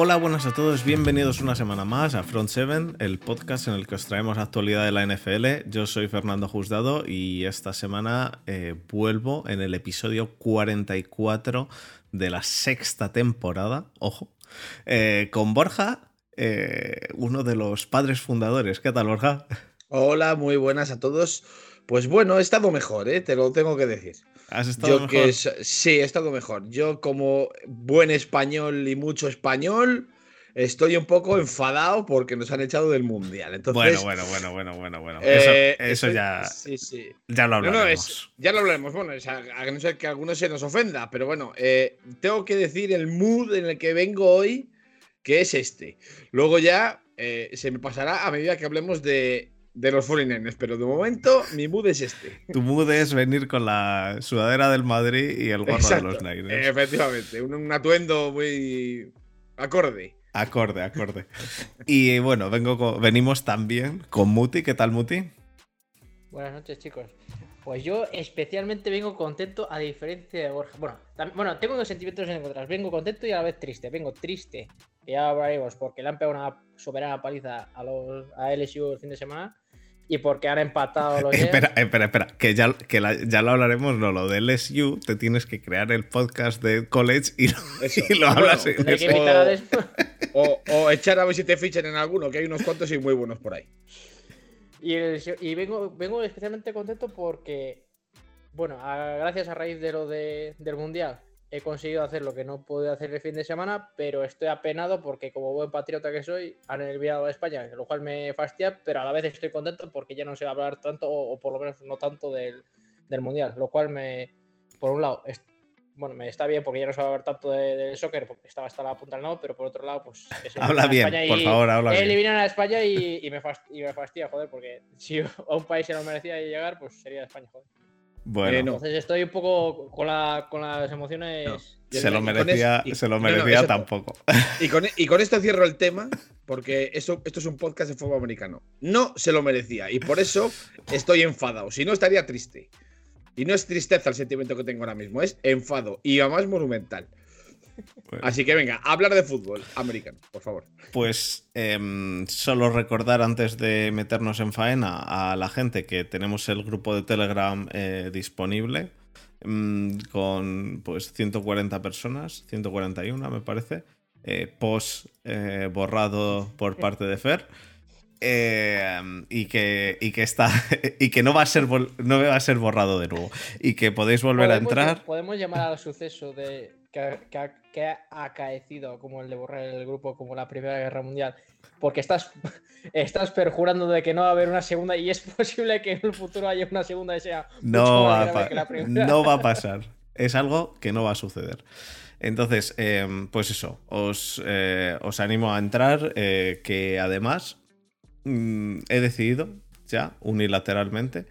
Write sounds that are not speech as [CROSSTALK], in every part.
Hola, buenas a todos, bienvenidos una semana más a Front 7, el podcast en el que os traemos actualidad de la NFL. Yo soy Fernando Juzgado y esta semana eh, vuelvo en el episodio 44 de la sexta temporada, ojo, eh, con Borja, eh, uno de los padres fundadores. ¿Qué tal, Borja? Hola, muy buenas a todos. Pues bueno, he estado mejor, te lo tengo que decir. ¿Has estado mejor? sí, he estado mejor. Yo, como buen español y mucho español, estoy un poco enfadado porque nos han echado del mundial. Entonces, bueno, bueno, bueno, bueno, bueno, eh, eso, ya, sí, sí. ya lo hablaremos. ya lo hablaremos. Bueno, a, no ser que alguno se nos ofenda, pero bueno, eh, tengo que decir el mood en el que vengo hoy, que es este. Luego ya eh, se me pasará a medida que hablemos de de los 49 pero de momento mi mood es este. [LAUGHS] Tu mood es venir con la sudadera del Madrid y el gorro de los Niners. Efectivamente, un, atuendo muy acorde. Acorde, acorde. y bueno, vengo venimos también con Muti. ¿Qué tal, Muti? Buenas noches, chicos. Pues yo especialmente vengo contento, a diferencia de Borja. Bueno, bueno tengo dos sentimientos encontrados. Vengo contento y a la vez triste. Vengo triste, ya hablaremos, porque le han pegado una soberana paliza a, los, a LSU el fin de semana y porque han empatado los Espera, espera, espera, que ya, que ya lo hablaremos, no, lo de LSU, te tienes que crear el podcast de college y lo, [LAUGHS] hablas o, o, echar a ver si te fichan en alguno, que hay unos cuantos y muy buenos por ahí. Y, y vengo, vengo especialmente contento porque, bueno, gracias a raíz de lo de, del Mundial, he conseguido hacer lo que no pude hacer el fin de semana, pero estoy apenado porque como buen patriota que soy, han enviado a España, lo cual me fastidia, pero a la vez estoy contento porque ya no se va a hablar tanto, o, por lo menos no tanto del, Mundial, lo cual me, por un lado, bueno, me está bien porque ya no se va a hablar tanto del soccer, porque estaba hasta la punta del no, pero por otro lado, pues... [LAUGHS] habla bien, por favor, habla bien. Eliminan a España y, me fastidia, joder, porque [LAUGHS] si a un país se lo merecía llegar, pues sería España, joder. Bueno, entonces estoy un poco con, las emociones. Se lo merecía, se lo merecía tampoco. Y con, y con, esto cierro el tema, porque esto, esto es un podcast de fútbol americano. No se lo merecía, y por eso estoy enfadado. Si no, estaría triste. Y no es tristeza el sentimiento que tengo ahora mismo, es enfado. Y además monumental. Así que venga, hablar de fútbol americano, por favor. Pues em, solo recordar antes de meternos en faena a la gente que tenemos el grupo de Telegram eh, disponible em, con pues 140 personas, 141 me parece, eh, post eh, borrado por parte de Fer. Em, y, que, y que está [LAUGHS] y que no va a ser no va a ser borrado de nuevo y que podéis volver a entrar podemos llamar al suceso de que, que, ha acaecido como el de borrar el grupo como la Primera Guerra Mundial, porque estás, [LAUGHS] estás perjurando de que no va a haber una segunda y es [LAUGHS] posible que en el futuro haya una segunda y sea no, va, a no va a [LAUGHS] pasar. Es algo que no va a suceder. Entonces, em, pues eso, os, eh, os, animo a entrar, eh, que además mm, he decidido ya unilateralmente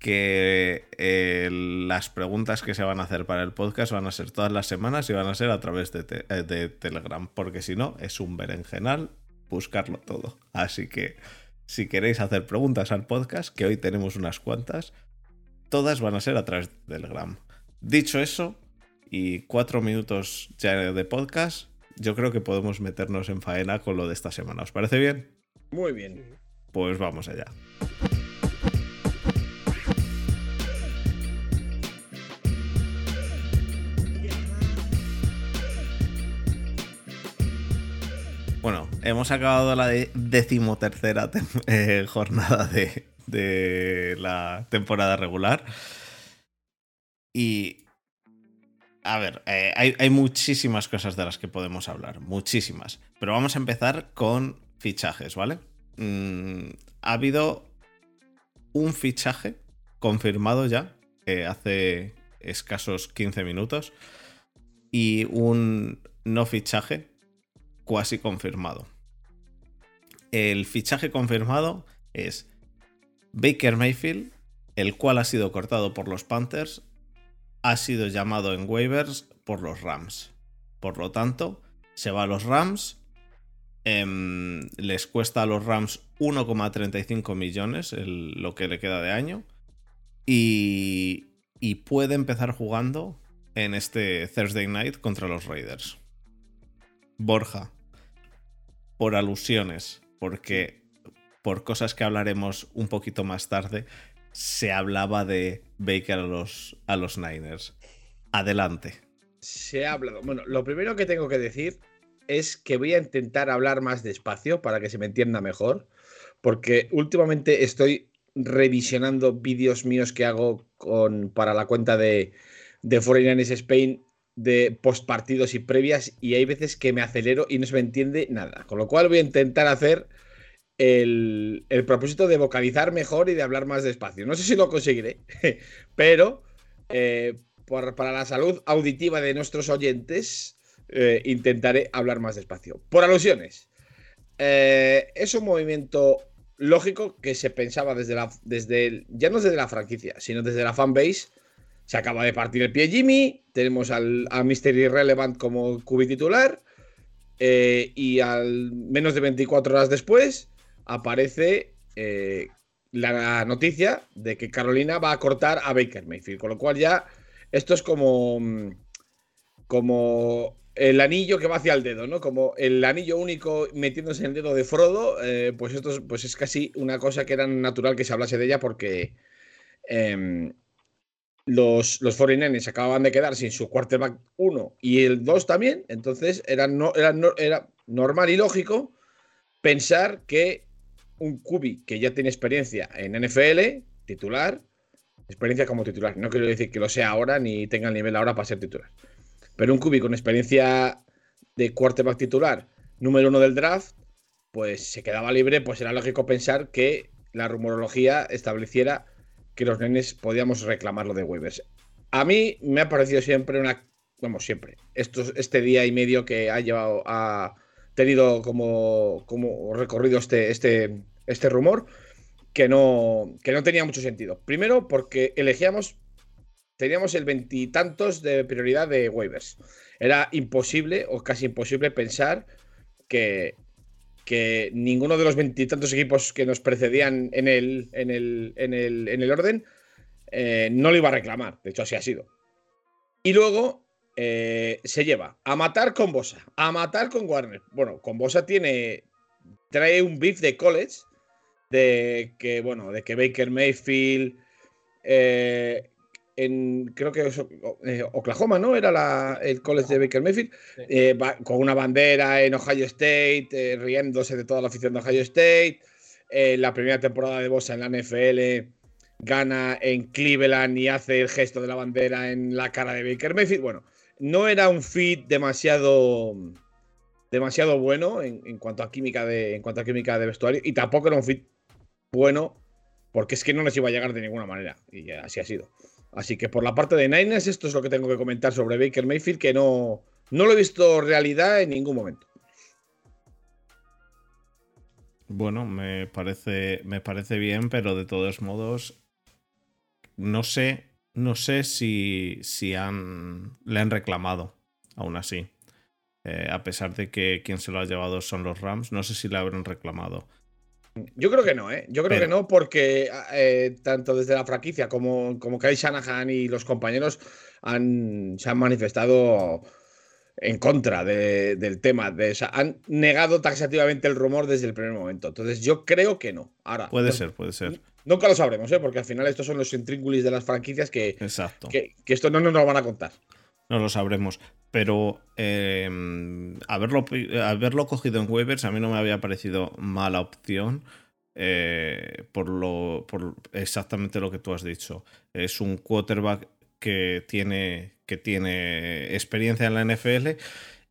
que eh, las preguntas que se van a hacer para el podcast van a ser todas las semanas y van a ser a través de, eh, Telegram, porque si no, es un berenjenal buscarlo todo. Así que si queréis hacer preguntas al podcast, que hoy tenemos unas cuantas, todas van a ser a través de Telegram. Dicho eso, y cuatro minutos ya de podcast, yo creo que podemos meternos en faena con lo de esta semana. ¿Os parece bien? Muy bien. Pues vamos allá. Hemos acabado la decimotercera [LAUGHS] eh, jornada de, la temporada regular. Y. A ver, eh, hay, muchísimas cosas de las que podemos hablar, muchísimas. Pero vamos a empezar con fichajes, ¿vale? Mm, ha habido un fichaje confirmado ya, hace escasos 15 minutos, y un no fichaje casi confirmado. El fichaje confirmado es Baker Mayfield, el cual ha sido cortado por los Panthers, ha sido llamado en waivers por los Rams. Por lo tanto, se va a los Rams. Em, les cuesta a los Rams 1,35 millones lo que le queda de año. Y, y puede empezar jugando en este Thursday night contra los Raiders. Borja, por alusiones, porque por cosas que hablaremos un poquito más tarde, se hablaba de Baker a los, a los Niners. Adelante. Se ha hablado. Bueno, lo primero que tengo que decir es que voy a intentar hablar más despacio para que se me entienda mejor, porque últimamente estoy revisionando vídeos míos que hago con, para la cuenta de, de 49 Spain de postpartidos y previas y hay veces que me acelero y no se me entiende nada. Con lo cual voy a intentar hacer el, el propósito de vocalizar mejor y de hablar más despacio. No sé si lo conseguiré, [LAUGHS] pero eh, para la salud auditiva de nuestros oyentes eh, intentaré hablar más despacio. Por alusiones. Eh, es un movimiento lógico que se pensaba desde la, desde ya no desde la franquicia, sino desde la fanbase. Se acaba de partir el pie Jimmy, tenemos al, a Mr. Irrelevant como cubi titular eh, y al menos de 24 horas después aparece eh, la noticia de que Carolina va a cortar a Baker Mayfield, con lo cual ya esto es como como el anillo que va hacia el dedo, ¿no? Como el anillo único metiéndose en el dedo de Frodo, eh, pues esto es, pues es casi una cosa que era natural que se hablase de ella porque eh, los, los 49ers acababan de quedar sin su quarterback 1 y el 2 también, entonces era, no, era, era normal y lógico pensar que un Kubi que ya tiene experiencia en NFL, titular, experiencia como titular, no quiero decir que lo sea ahora ni tenga el nivel ahora para ser titular pero un Kubi con experiencia de quarterback titular, número uno del draft, pues se quedaba libre, pues era lógico pensar que la rumorología estableciera que los nenes podíamos reclamarlo de waivers. A mí me ha parecido siempre una, vamos, siempre, estos, este día y medio que ha llevado, ha tenido como, como recorrido este, este, este rumor, que no, que no tenía mucho sentido. Primero, porque elegíamos teníamos el veintitantos de prioridad de waivers. Era imposible o casi imposible pensar que, que ninguno de los veintitantos equipos que nos precedían en el, en el, en el, en el orden eh, no lo iba a reclamar. De hecho, así ha sido. Y luego eh, se lleva a matar con Bosa, a matar con Warner. Bueno, con Bosa tiene. Trae un beef de college. De que, bueno, de que Baker Mayfield. Eh, en, creo que es, eh, Oklahoma, ¿no? Era la, el college de Baker Mayfield, eh, con una bandera en Ohio State, eh, riéndose de toda la afición de Ohio State. La primera temporada de Bosa en la NFL gana en Cleveland y hace el gesto de la bandera en la cara de Baker Mayfield. Bueno, no era un fit demasiado demasiado bueno en, en, cuanto a química de en cuanto a química de vestuario y tampoco era un fit bueno porque es que no les iba a llegar de ninguna manera y así ha sido. Así que por la parte de Niners, esto es lo que tengo que comentar sobre Baker Mayfield, que no, no lo he visto realidad en ningún momento. Bueno, me parece, me parece bien, pero de todos modos, no sé, no sé si, si han, le han reclamado, aún así. Eh, a pesar de que quien se lo ha llevado son los Rams, no sé si le habrán reclamado. Yo creo que no, ¿eh? Yo creo Pero... que no, porque eh, tanto desde la franquicia como, como Kyle Shanahan y los compañeros han, se han manifestado en contra de, del tema. De, o sea, han negado taxativamente el rumor desde el primer momento. Entonces, yo creo que no. Ahora, puede ser, puede ser. Nunca lo sabremos, ¿eh? porque al final estos son los intríngulis de las franquicias que, Exacto. que, que esto no nos lo van a contar. No lo sabremos. Pero eh, haberlo, haberlo cogido en waivers a mí no me había parecido mala opción. Eh, por lo por exactamente lo que tú has dicho. Es un quarterback que tiene, que tiene experiencia en la NFL.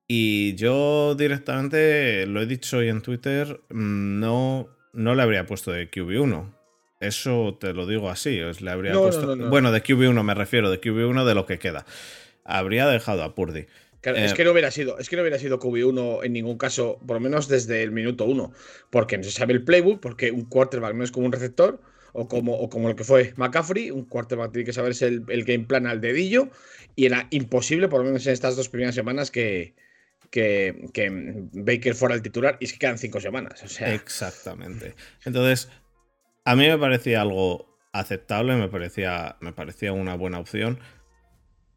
Y yo directamente, lo he dicho hoy en Twitter, no, no le habría puesto de QB1. Eso te lo digo así. Le habría No, puesto. no, no. Bueno, de QB1 me refiero, de QB1 de lo que queda. Habría dejado a Purdy. Claro, Eh, es que no hubiera sido, es que no hubiera sido QB1 en ningún caso, por lo menos desde el minuto uno, porque no se sabe el playbook, porque un quarterback no es como un receptor, o como, o como lo que fue McCaffrey, un quarterback tiene que saberse el, el game plan al dedillo, y era imposible, por lo menos en estas dos primeras semanas, que, que, que Baker fuera el titular, y es que quedan cinco semanas. O sea, Exactamente. Entonces, a mí me parecía algo aceptable, me parecía, me parecía una buena opción,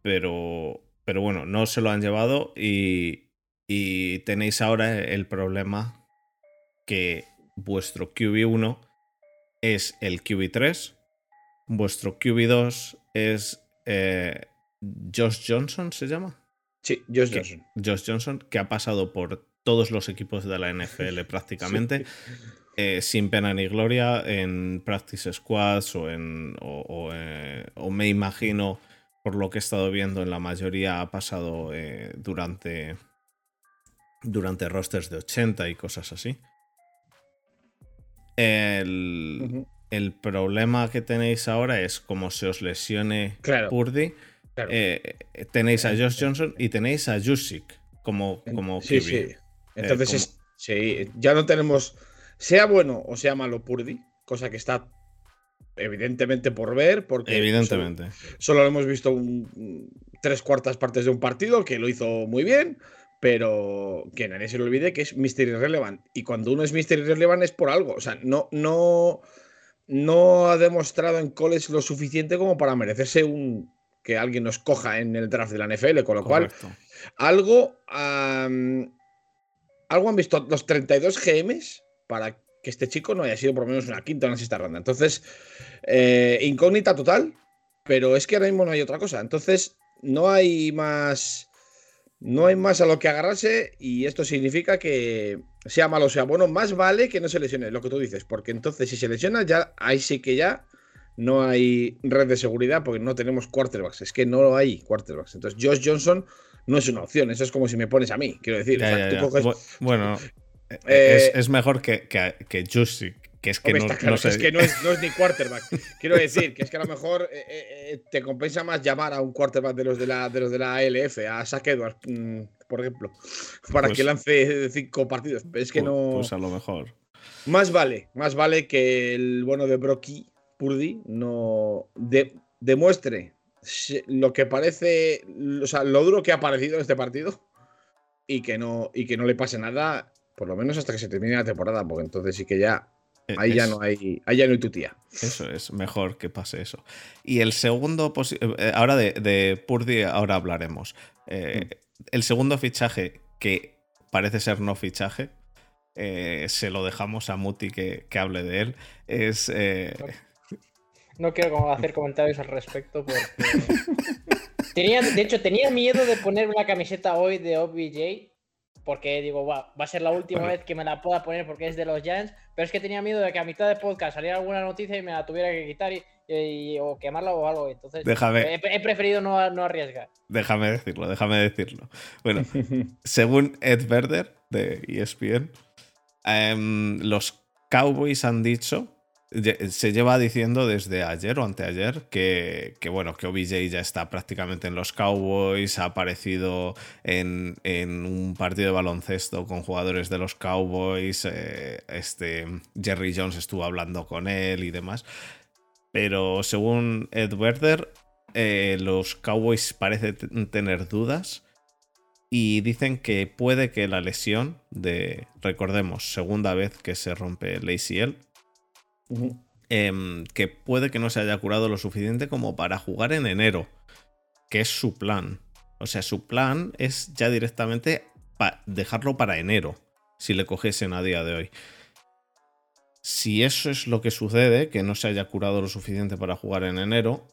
pero, pero bueno, no se lo han llevado y, Y tenéis ahora el problema que vuestro QB1 es el QB3, vuestro QB2 es eh, Josh Johnson, ¿se llama? Sí, Josh Que- Johnson. Josh Johnson, que ha pasado por todos los equipos de la NFL [LAUGHS] prácticamente, eh, sin pena ni gloria, en practice squads o en. O, o, eh, o me imagino, por lo que he estado viendo, en la mayoría ha pasado eh, durante. Durante rosters de 80 y cosas así. El, el problema que tenéis ahora es como se os lesione Claro. Purdy. Claro. eh, tenéis a Josh Johnson y tenéis a Jusic como, como sí, sí. Entonces, como- es- sí, ya no tenemos, sea bueno o sea malo Purdy, cosa que está evidentemente por ver, porque Evidentemente. Solo, solo lo hemos visto un- tres cuartas partes de un partido que lo hizo muy bien, pero que nadie se le olvide que es Mr. Irrelevant. Y cuando uno es Mr. Irrelevant es por algo. O sea, no, no, no ha demostrado en college lo suficiente como para merecerse un que alguien nos coja en el draft de la NFL, con lo cual algo, algo han visto los 32 GMs para que este chico no haya sido por lo menos una quinta o una sexta ronda. Entonces, eh, incógnita total, pero es que ahora mismo no hay otra cosa. Entonces, no hay más. No hay más a lo que agarrarse y esto significa que sea malo o sea bueno, más vale que no se lesione, lo que tú dices, porque entonces si se lesiona ya ahí sí que ya no hay red de seguridad porque no tenemos quarterbacks, es que no hay quarterbacks. Entonces Josh Johnson no es una opción, eso es como si me pones a mí, quiero decir. Ya, o sea, ya, tú ya. coges- Bu- Bueno, eh, es, es mejor que, que, que es que no, está claro no que sé. es que no es, no es ni quarterback. Quiero decir que es que a lo mejor eh, eh, te compensa más llamar a un quarterback de los de la, de los de la ALF, a Zach Edwards, mm, por ejemplo, para Pues- que lance cinco partidos. Es que Pu- no. Pues a lo mejor. Más vale, más vale que el bueno de Brocky Purdy no de- demuestre lo que parece, o sea, lo duro que ha parecido en este partido y que no y que no le pase nada, por lo menos hasta que se termine la temporada, porque entonces sí que ya Eh, ahí ya no hay ahí ya no hay tu tía. Eso es, mejor que pase eso. Y el segundo, posi- eh, ahora de, de Purdy, ahora hablaremos. Eh, Mm. El segundo fichaje, que parece ser no fichaje, eh, se lo dejamos a Muti que, que hable de él, es... eh, No quiero hacer comentarios al respecto porque. [LAUGHS] tenía, de hecho, tenía miedo de poner una camiseta hoy de OBJ. Porque digo, va, va a ser la última Bueno. vez que me la pueda poner porque es de los Giants. Pero es que tenía miedo de que a mitad de podcast saliera alguna noticia y me la tuviera que quitar y, y- o quemarla o algo. Entonces, déjame, he, he preferido no, no arriesgar. déjame decirlo, déjame decirlo. Bueno, [LAUGHS] según Ed Verder de ESPN, em, los Cowboys han dicho, se lleva diciendo desde ayer o anteayer que, que, bueno, que OBJ ya está prácticamente en los Cowboys, ha aparecido en, en un partido de baloncesto con jugadores de los Cowboys, eh, este, Jerry Jones estuvo hablando con él y demás. Pero según Ed Werder, eh, los Cowboys parecen tener dudas y dicen que puede que la lesión de, recordemos, segunda vez que se rompe el ACL, Em, que puede que no se haya curado lo suficiente como para jugar en enero, que es su plan. O sea, su plan es ya directamente dejarlo para enero, si le cogiesen a día de hoy. Si eso es lo que sucede, que no se haya curado lo suficiente para jugar en enero,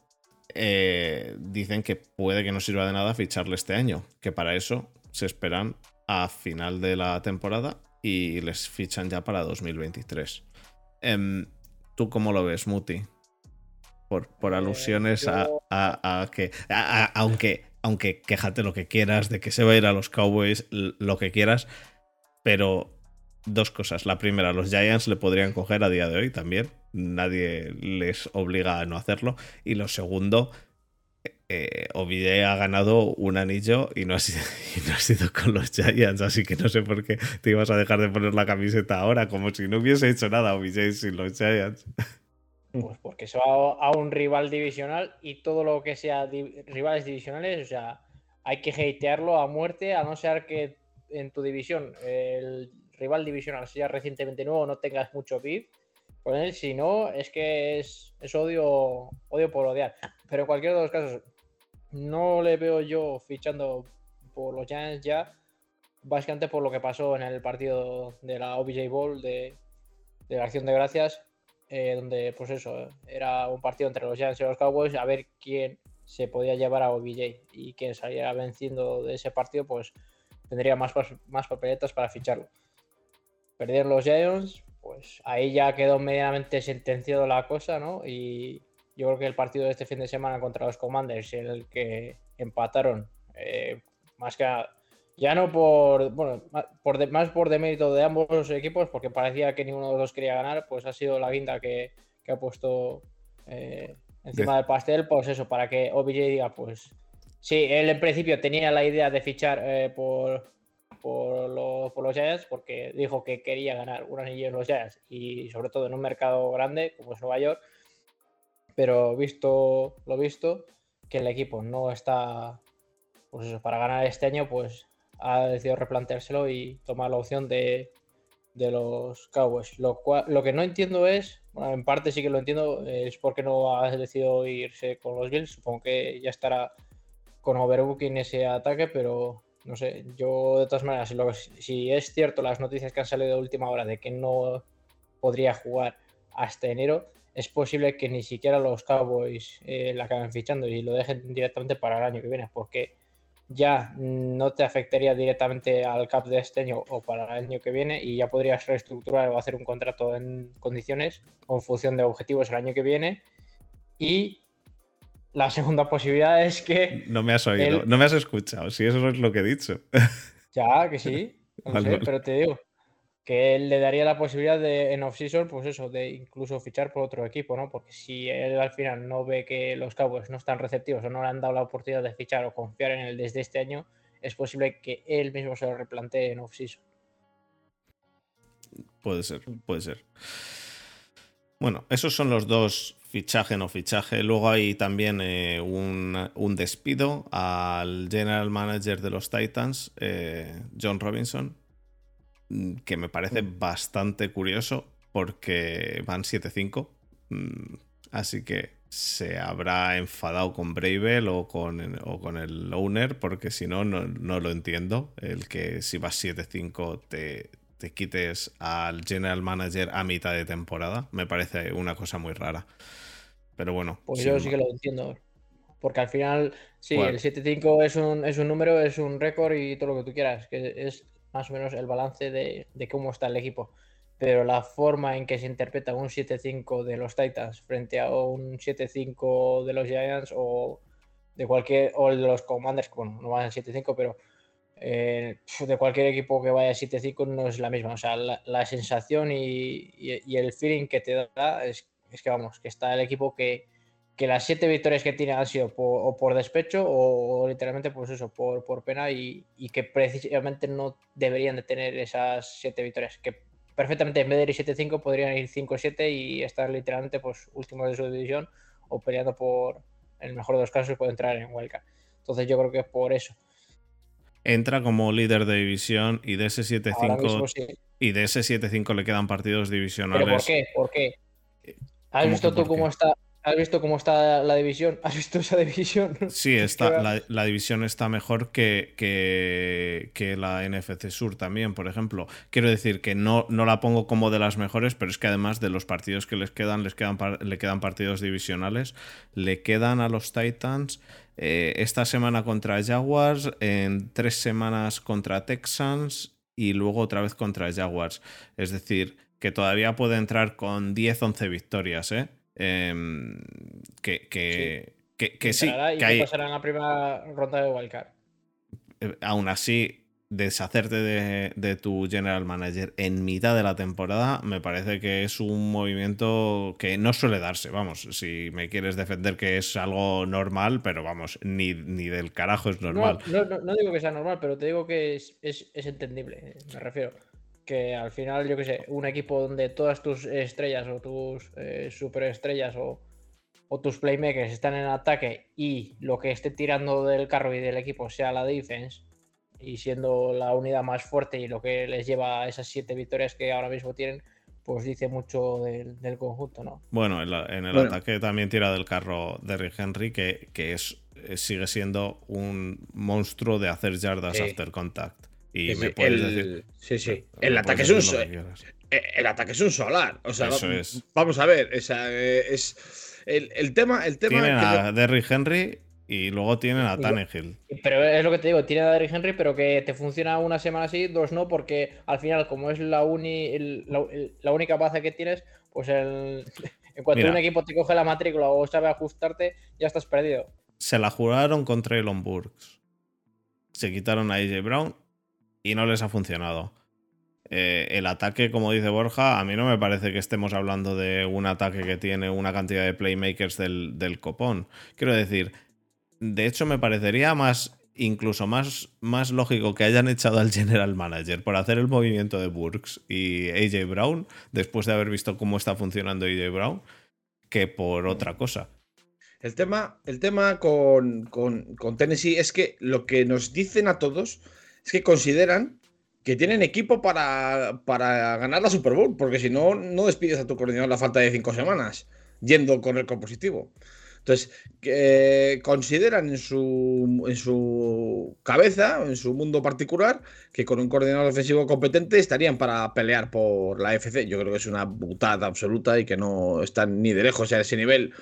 eh, dicen que puede que no sirva de nada ficharle este año, que para eso se esperan a final de la temporada y les fichan ya para 2023. Em, ¿Tú cómo lo ves, Muti? Por, por Eh, alusiones a, yo- a- a que. a- a- aunque, aunque quéjate lo que quieras, de que se va a ir a los Cowboys, lo que quieras. Pero dos cosas. La primera, los Giants le podrían coger a día de hoy también. Nadie les obliga a no hacerlo. Y lo segundo, eh, ha ganado un anillo [LAUGHS] y no, ha sido, con los Giants, así que no sé por qué te ibas a dejar de poner la camiseta ahora, como si no hubiese hecho nada Ovide sin los Giants. Pues porque se va a un rival divisional y todo lo que sea rivales divisionales, o sea, hay que hatearlo a muerte, a no ser que en tu división el rival divisional sea recientemente nuevo, no tengas mucho beef con él, si no, es que es, es odio, odio por odiar. Pero en cualquiera de los casos, no le veo yo fichando por los Giants ya, básicamente por lo que pasó en el partido de la OBJ Bowl de, de la Acción de Gracias, eh, donde pues eso, era un partido entre los Giants y los Cowboys, a ver quién se podía llevar a OBJ y quien saliera venciendo de ese partido, pues tendría más, más papeletas para ficharlo. Perdieron los Giants, pues ahí ya quedó medianamente sentenciado la cosa, ¿no? Y yo creo que el partido de este fin de semana contra los Commanders, el que empataron, eh, más que ya no por, bueno, por más por demérito de ambos los equipos, porque parecía que ninguno de los dos quería ganar, pues ha sido la guinda que, ha puesto eh, encima del pastel, pues eso, para que OBJ diga, pues sí, él en principio tenía la idea de fichar eh, por, por, los Giants, porque dijo que quería ganar un anillo en los Giants y sobre todo en un mercado grande como es Nueva York, pero visto lo visto, que el equipo no está, pues eso, para ganar este año, pues ha decidido replanteárselo y tomar la opción de, los Cowboys. Lo que no entiendo es, bueno, en parte sí que lo entiendo, es porque no ha decidido irse con los Bills. Supongo que ya estará con overbooking ese ataque, pero no sé, yo de todas maneras, si, es cierto las noticias que han salido de última hora de que no podría jugar hasta enero, es posible que ni siquiera los Cowboys eh, la acaben fichando y lo dejen directamente para el año que viene, porque ya no te afectaría directamente al cap de este año o para el año que viene y ya podrías reestructurar o hacer un contrato en condiciones o en función de objetivos el año que viene. Y la segunda posibilidad es que... No me has oído, no me has escuchado, si eso es lo que he dicho. Ya, que sí, [LAUGHS] pero te digo, que él le daría la posibilidad de en off-season, pues eso, de incluso fichar por otro equipo, ¿no? Porque si él al final no ve que los Cowboys no están receptivos o no le han dado la oportunidad de fichar o confiar en él desde este año, es posible que él mismo se lo replantee en off-season. Puede ser, puede ser. Bueno, esos son los dos fichaje no fichaje. Luego hay también eh, un, despido al general manager de los Titans, eh, John Robinson, que me parece mm. bastante curioso porque van 7-5. Mm, así que se habrá enfadado con Bravel o con, o con el owner, porque si no, no lo entiendo. El que si vas 7-5 te, te quites al general manager a mitad de temporada, me parece una cosa muy rara. Pero bueno. Pues yo sí que lo entiendo. Porque al final, sí, el 7-5 es un, es un número, es un récord y todo lo que tú quieras. Que es más o menos el balance de, cómo está el equipo. Pero la forma en que se interpreta un 7-5 de los Titans frente a un 7-5 de los Giants o de cualquier o de los Commanders, bueno, no van a 7-5, pero eh, de cualquier equipo que vaya 7-5 no es la misma. O sea, la, sensación y, el feeling que te da es, es que vamos, que está el equipo que, que las siete victorias que tiene han sido por, o por despecho o, literalmente pues eso, por, por pena y, que precisamente no deberían de tener esas siete victorias, que perfectamente en vez de ir 7-5 podrían ir 5-7 y estar literalmente pues últimos de su división o peleando por, en el mejor de los casos, puede entrar en Wildcard. Entonces yo creo que es por eso. Entra como líder de división y de ese 7-5 y de ese 7-5 le quedan partidos divisionales. ¿Por qué? ¿Por qué? ¿Has visto tú cómo está? ¿Has visto cómo está la división? ¿Has visto esa división? [LAUGHS] Sí, está, la, división está mejor que, que, la NFC Sur también, por ejemplo. Quiero decir que no, no la pongo como de las mejores, pero es que además de los partidos que les quedan, les quedan le quedan partidos divisionales. Le quedan a los Titans eh, esta semana contra Jaguars, en tres semanas contra Texans y luego otra vez contra Jaguars. Es decir, que todavía puede entrar con 10-11 victorias, ¿eh? Em, que, que, sí. que, sí. que hay... pasará en la primera ronda de Wildcard. Eh, aún así, deshacerte de, tu general manager en mitad de la temporada me parece que es un movimiento que no suele darse. Vamos, si me quieres defender que es algo normal, pero vamos, ni, ni del carajo es normal. No, no, digo que sea normal, pero te digo que es, es, es entendible, me refiero que al final, yo que sé, un equipo donde todas tus estrellas o tus eh, superestrellas o, o, tus playmakers están en ataque y lo que esté tirando del carro y del equipo sea la defense y siendo la unidad más fuerte y lo que les lleva a esas siete victorias que ahora mismo tienen, pues dice mucho del, conjunto, ¿no? Bueno, en, el ataque también tira del carro Derrick Henry, que, que es, sigue siendo un monstruo de hacer yardas after contact. Y Sí, me sí, puedes el, decir. sí, sí. El ataque, es un, so- eh, el ataque es un solar. O sea, Eso es. vamos a ver. o sea, eh, es, el, el tema. El tema Tienen yo- a Derrick Henry y luego tienen a Tannehill. Pero es lo que te digo, tiene a Derrick Henry, pero que te funciona una semana así, dos no, porque al final, como es la, uni, el- la, el- la única baza que tienes, pues el, [LAUGHS] en cuanto Mira. un equipo te coge la matrícula o sabe ajustarte, ya estás perdido. Se la juraron con Traylon Burks. Se quitaron a AJ Brown y no les ha funcionado. Eh, el ataque, como dice Borja, a mí no me parece que estemos hablando de un ataque que tiene una cantidad de playmakers del, del copón. Quiero decir, de hecho me parecería más, incluso más, más lógico que hayan echado al general manager por hacer el movimiento de Burks y AJ Brown, después de haber visto cómo está funcionando AJ Brown, que por otra cosa. El tema, el tema con, con- con Tennessee es que lo que nos dicen a todos es que consideran que tienen equipo para, para ganar la Super Bowl, porque si no, no despides a tu coordinador la falta de cinco semanas, yendo con el positivo. Entonces, que consideran en su, en su cabeza, en su mundo particular, que con un coordinador ofensivo competente estarían para pelear por la FC. Yo creo que es una butada absoluta y que no están ni de lejos a ese nivel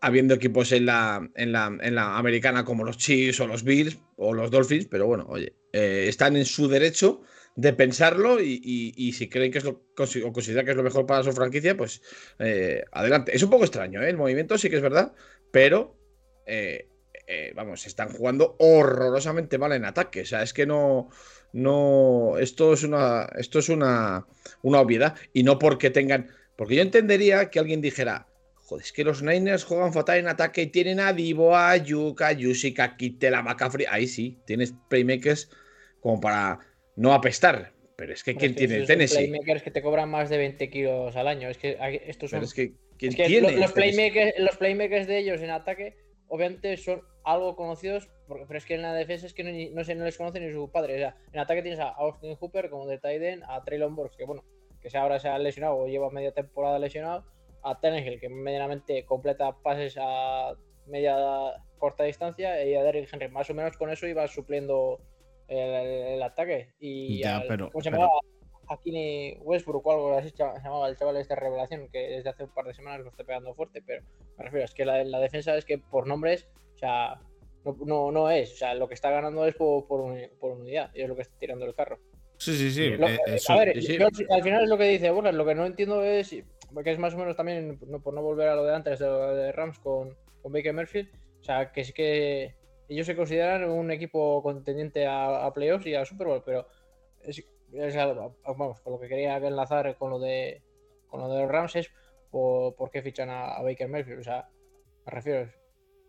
habiendo equipos en la, en la, en la americana como los Chiefs o los Bills o los Dolphins, pero bueno, oye, eh, están en su derecho de pensarlo y, si creen que es lo o consideran que es lo mejor para su franquicia, pues eh, adelante. Es un poco extraño, ¿eh? el movimiento sí que es verdad, pero eh, vamos, están jugando horrorosamente mal en ataque. O sea, es que no. No. Esto es una. Esto es una. Una obviedad. Y no porque tengan. Porque yo entendería que alguien dijera. Joder, es que los Niners juegan fatal en ataque y tienen a Divo, a Yuka, a Yusik, a Kittel, a McCaffrey. Ahí sí, tienes playmakers como para no apestar. Pero es que ¿quién tiene el Tennessee? playmakers que te cobran más de 20 kilos al año. Es que estos son. Pero es que ¿quién es que tiene lo- los, playmakers, los playmakers de ellos en ataque, obviamente son algo conocidos, porque- pero es que en la defensa es que no, no sé, no les conoce ni su padre. O sea, en ataque tienes a Austin Hooper como de Tyden, a Traylon Burks, que bueno, que se ahora se ha lesionado o lleva media temporada lesionado, a Tannehill, que medianamente completa pases a media corta distancia, y a Derrick Henry. Más o menos con eso iba supliendo el, el ataque. Y Ya, al- pero- ¿cómo se pero- llamaba? Hakimi Westbrook o algo así se llamaba el chaval este revelación que desde hace un par de semanas lo está pegando fuerte, pero me refiero, es que la, la defensa es que por nombres, o sea, no, no, no es, o sea, lo que está ganando es por, por, uni- por unidad y es lo que está tirando el carro. Sí, sí, sí. Lo- eh, eso- a ver, sí, yo al final es lo que dice Borja, lo que no entiendo es, porque es más o menos también, no- por no volver a lo de antes de, lo de Rams con, con Baker Merfield, o sea, que es que ellos se consideran un equipo contendiente a, playoffs y a Super Bowl, pero es, es vamos, con lo que quería enlazar con lo de con lo de los Rams es por, por qué fichan a, Baker Merfield, o sea, me refiero,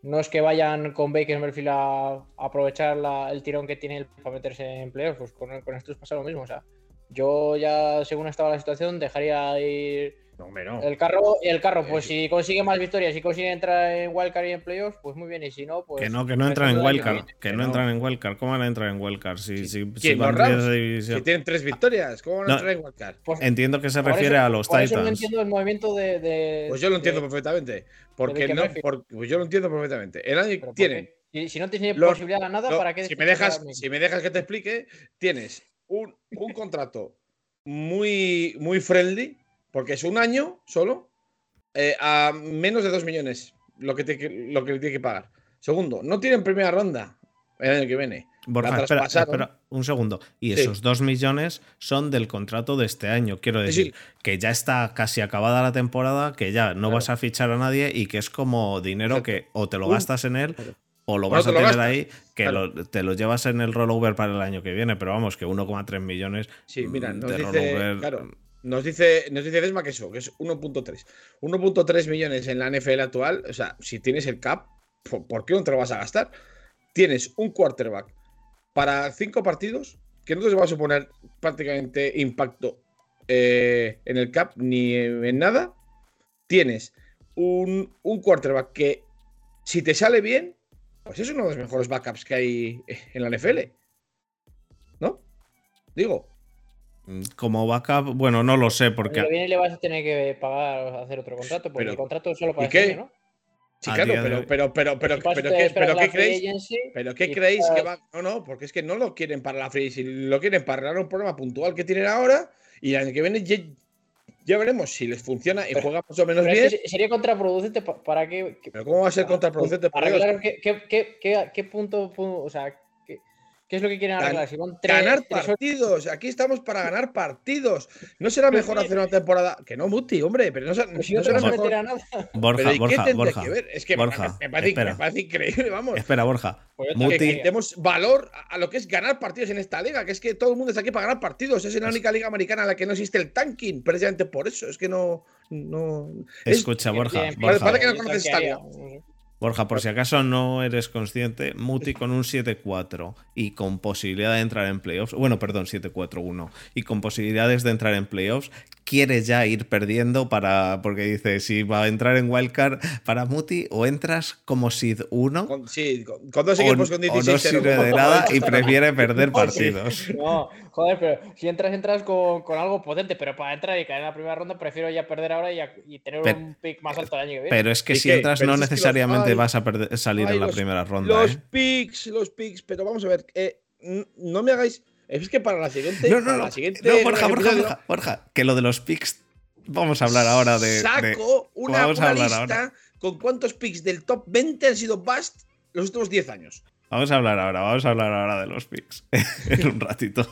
no es que vayan con Baker Merfield a, aprovechar el tirón que tiene para meterse en playoffs, pues con, con estos pasa lo mismo, o sea, yo ya según estaba la situación dejaría ir No, hombre, no. el carro el carro, pues Eh, si consigue más victorias, si consigue entrar en Wildcard y en playoffs, pues muy bien, y si no, pues que no, que no entran en Wildcard. que no no. entran en Wildcard. ¿Cómo van a entrar en Wildcard? Si, si, si tienen tres victorias. ¿Cómo van a No. entrar en Wildcard? Pues, Entiendo que se refiere eso- a los por eso no Titans. entiendo el movimiento de. de- Pues yo lo entiendo de- perfectamente. Porque no, Merfield. por- pues yo lo entiendo perfectamente. El año. Si, si no tienes Los- posibilidad de nada, ¿para qué si, me dejas a si me dejas que te explique, tienes un, un contrato muy, muy friendly, porque es un año solo, eh, a menos de 2 millones lo que, te, lo que le tiene que pagar. Segundo, no tienen primera ronda el año que viene. Borja, espera, espera, un segundo. Y Sí. esos dos millones son del contrato de este año. Quiero decir sí. que ya está casi acabada la temporada, que ya no Claro. vas a fichar a nadie y que es como dinero Exacto. que o te lo Un- gastas en él Claro. o lo vas no a tener ahí, que Claro. lo- te lo llevas en el rollover para el año que viene. Pero vamos, que 1,3 millones Sí, mira, de dice, rollover. Nos dice, nos dice Desma que eso, que es 1.3. 1.3 millones en la NFL actual. O sea, si tienes el cap, ¿por, qué no te lo vas a gastar? Tienes un quarterback para cinco partidos que no te va a suponer prácticamente impacto eh, en el cap ni en nada. Tienes un, un quarterback que, si te sale bien, pues es uno de los mejores backups que hay en la NFL. ¿No? Digo. Como backup, bueno, no lo sé, porque que viene le vas a tener que pagar hacer otro contrato, porque Pero- el contrato es solo para ¿y qué? año, ¿no? Sí, claro, pero, pero, pero, pero, pero, ¿qué, pero ¿qué creéis? ¿Pero qué creéis que va? No, no, porque es que no lo quieren para la free, si lo quieren para arreglar un problema puntual que tienen ahora y el año que viene ya, ya veremos si les funciona y Pero- juega más o menos Pero es bien. que se- sería contraproducente pa- para qué. qué- Pero ¿cómo va a ser contraproducente para ellos? arreglar qué, qué, qué, qué, qué punto, pu- o sea, qué, es lo que quieren arreglar. Si van tres- Ganar tres partidos, aquí estamos para ganar partidos. ¿No será mejor hacer una temporada? Que no, Muti, hombre, pero no, se- pues si no será mejor. nada. Borja, Pero ¿y qué Borja, Borja. que ver? Es que Borja, me, parece, espera. me parece increíble, vamos. Espera, Borja. Pues Muti- que demos valor a- lo que es ganar partidos en esta liga, que es que todo el mundo está aquí para ganar partidos. Es la única liga americana en la que no existe el tanking, precisamente por eso. Es que no. no es- Escucha, Borja. Parece- Borja, parece que no conoces esta Borja, por si acaso no eres consciente, Muti con un 7-4 y con posibilidad de entrar en playoffs, bueno, perdón, 7-4-1, y con posibilidades de entrar en playoffs, quiere ya ir perdiendo para, porque dice, si va a entrar en Wildcard para Muti, o entras como Seed 1, Con, sí, con, con dos o, equipos con o 16 no sirve de nada [LAUGHS] y prefiere perder [LAUGHS] partidos. No, joder, pero si entras, entras con, con algo potente, pero para entrar y caer en la primera ronda, prefiero ya perder ahora y, a- y tener Pero- un pick más alto el año que viene. Pero es que ¿Y si qué? entras no los- necesariamente vas a perder- salir ay, en la los- primera ronda. Los ¿eh? picks, los picks, pero vamos a ver. eh, no me hagáis. Es que para la siguiente. No, no, para no. la siguiente No, Borja, Borja, Borja, Borja, que lo de los picks, vamos a hablar ahora de... de- Saco una, vamos a una hablar lista ahora. con cuántos picks del top 20 han sido bust los últimos 10 años. Vamos a hablar ahora, vamos a hablar ahora de los picks [LAUGHS] en un ratito.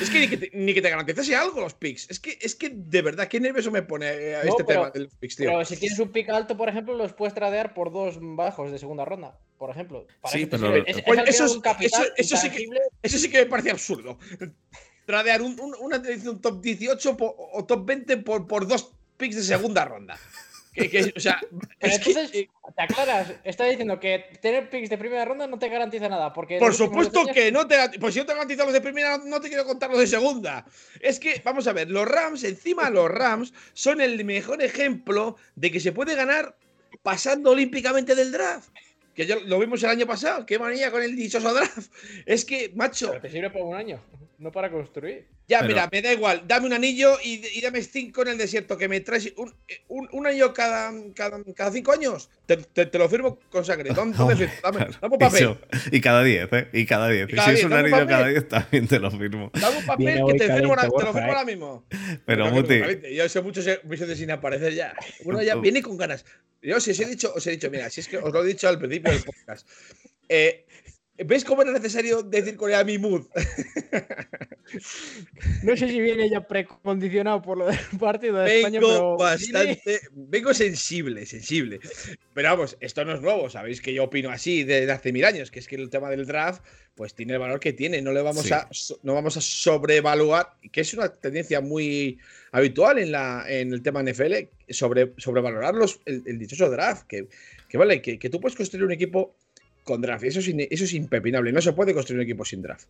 Es que ni que te, ni que te garantizase algo los picks. Es que, es que de verdad, qué nervioso me pone eh, No, este pero- tema de los picks, tío. Pero si tienes un pick alto, por ejemplo, los puedes tradear por dos bajos de segunda ronda, por ejemplo. Para Sí, pero-. Es, es eso un sí que- intangible. Eso sí que me parece absurdo. Tradear un, un, una edición top 18 po- o top 20 por, por dos picks de segunda ronda. Que, que, o sea, es entonces, eh, te aclaras, está diciendo que tener picks de primera ronda no te garantiza nada. Porque por supuesto años- que no te. Pues si yo te garantizo los de primera, no te quiero contar los de segunda. Es que, vamos a ver, los Rams, encima los Rams, son el mejor ejemplo de que se puede ganar pasando olímpicamente del draft. Que ya lo vimos el año pasado. Qué manía con el dichoso draft. Es que, macho, Pero te sirve para un año, no para construir. Ya, Pero- mira, me da igual. Dame un anillo y, y dame cinco en el desierto. Que me traes un, un, un anillo cada, cada, cada cinco años. Te, te- te lo firmo con sangre. [LAUGHS] ¿Dónde, dónde firmo? Dame, Claro, dame un papel. eso. Y cada 10, ¿eh? Y cada 10. Y cada si es 10, un dame anillo cada. 10, también te lo firmo. Dame un papel Viene que te, firmo te lo firmo ¿eh? ahora mismo. Pero, que Muti. Yo sé muchos episodios sin aparecer ya. Uno ya [LAUGHS] viene con ganas. Yo si os he dicho, os he dicho, mira, si es que os lo he dicho al principio del podcast. Eh, ¿Veis cómo era necesario decir cuál era mi mood? [LAUGHS] No sé si viene ya precondicionado por lo del partido de España, Vengo pero. bastante. Vengo sensible, sensible. Pero vamos, esto no es nuevo. Sabéis que yo opino así desde hace mil años, que es que el tema del draft, pues tiene el valor que tiene. No le vamos Sí. a no vamos a sobrevaluar, que es una tendencia muy habitual en la en el tema NFL, sobre, sobrevalorar los, el, el dichoso draft. Que, que vale, que, que tú puedes construir un equipo con draft. Y eso es, eso es impepinable. No se puede construir un equipo sin draft.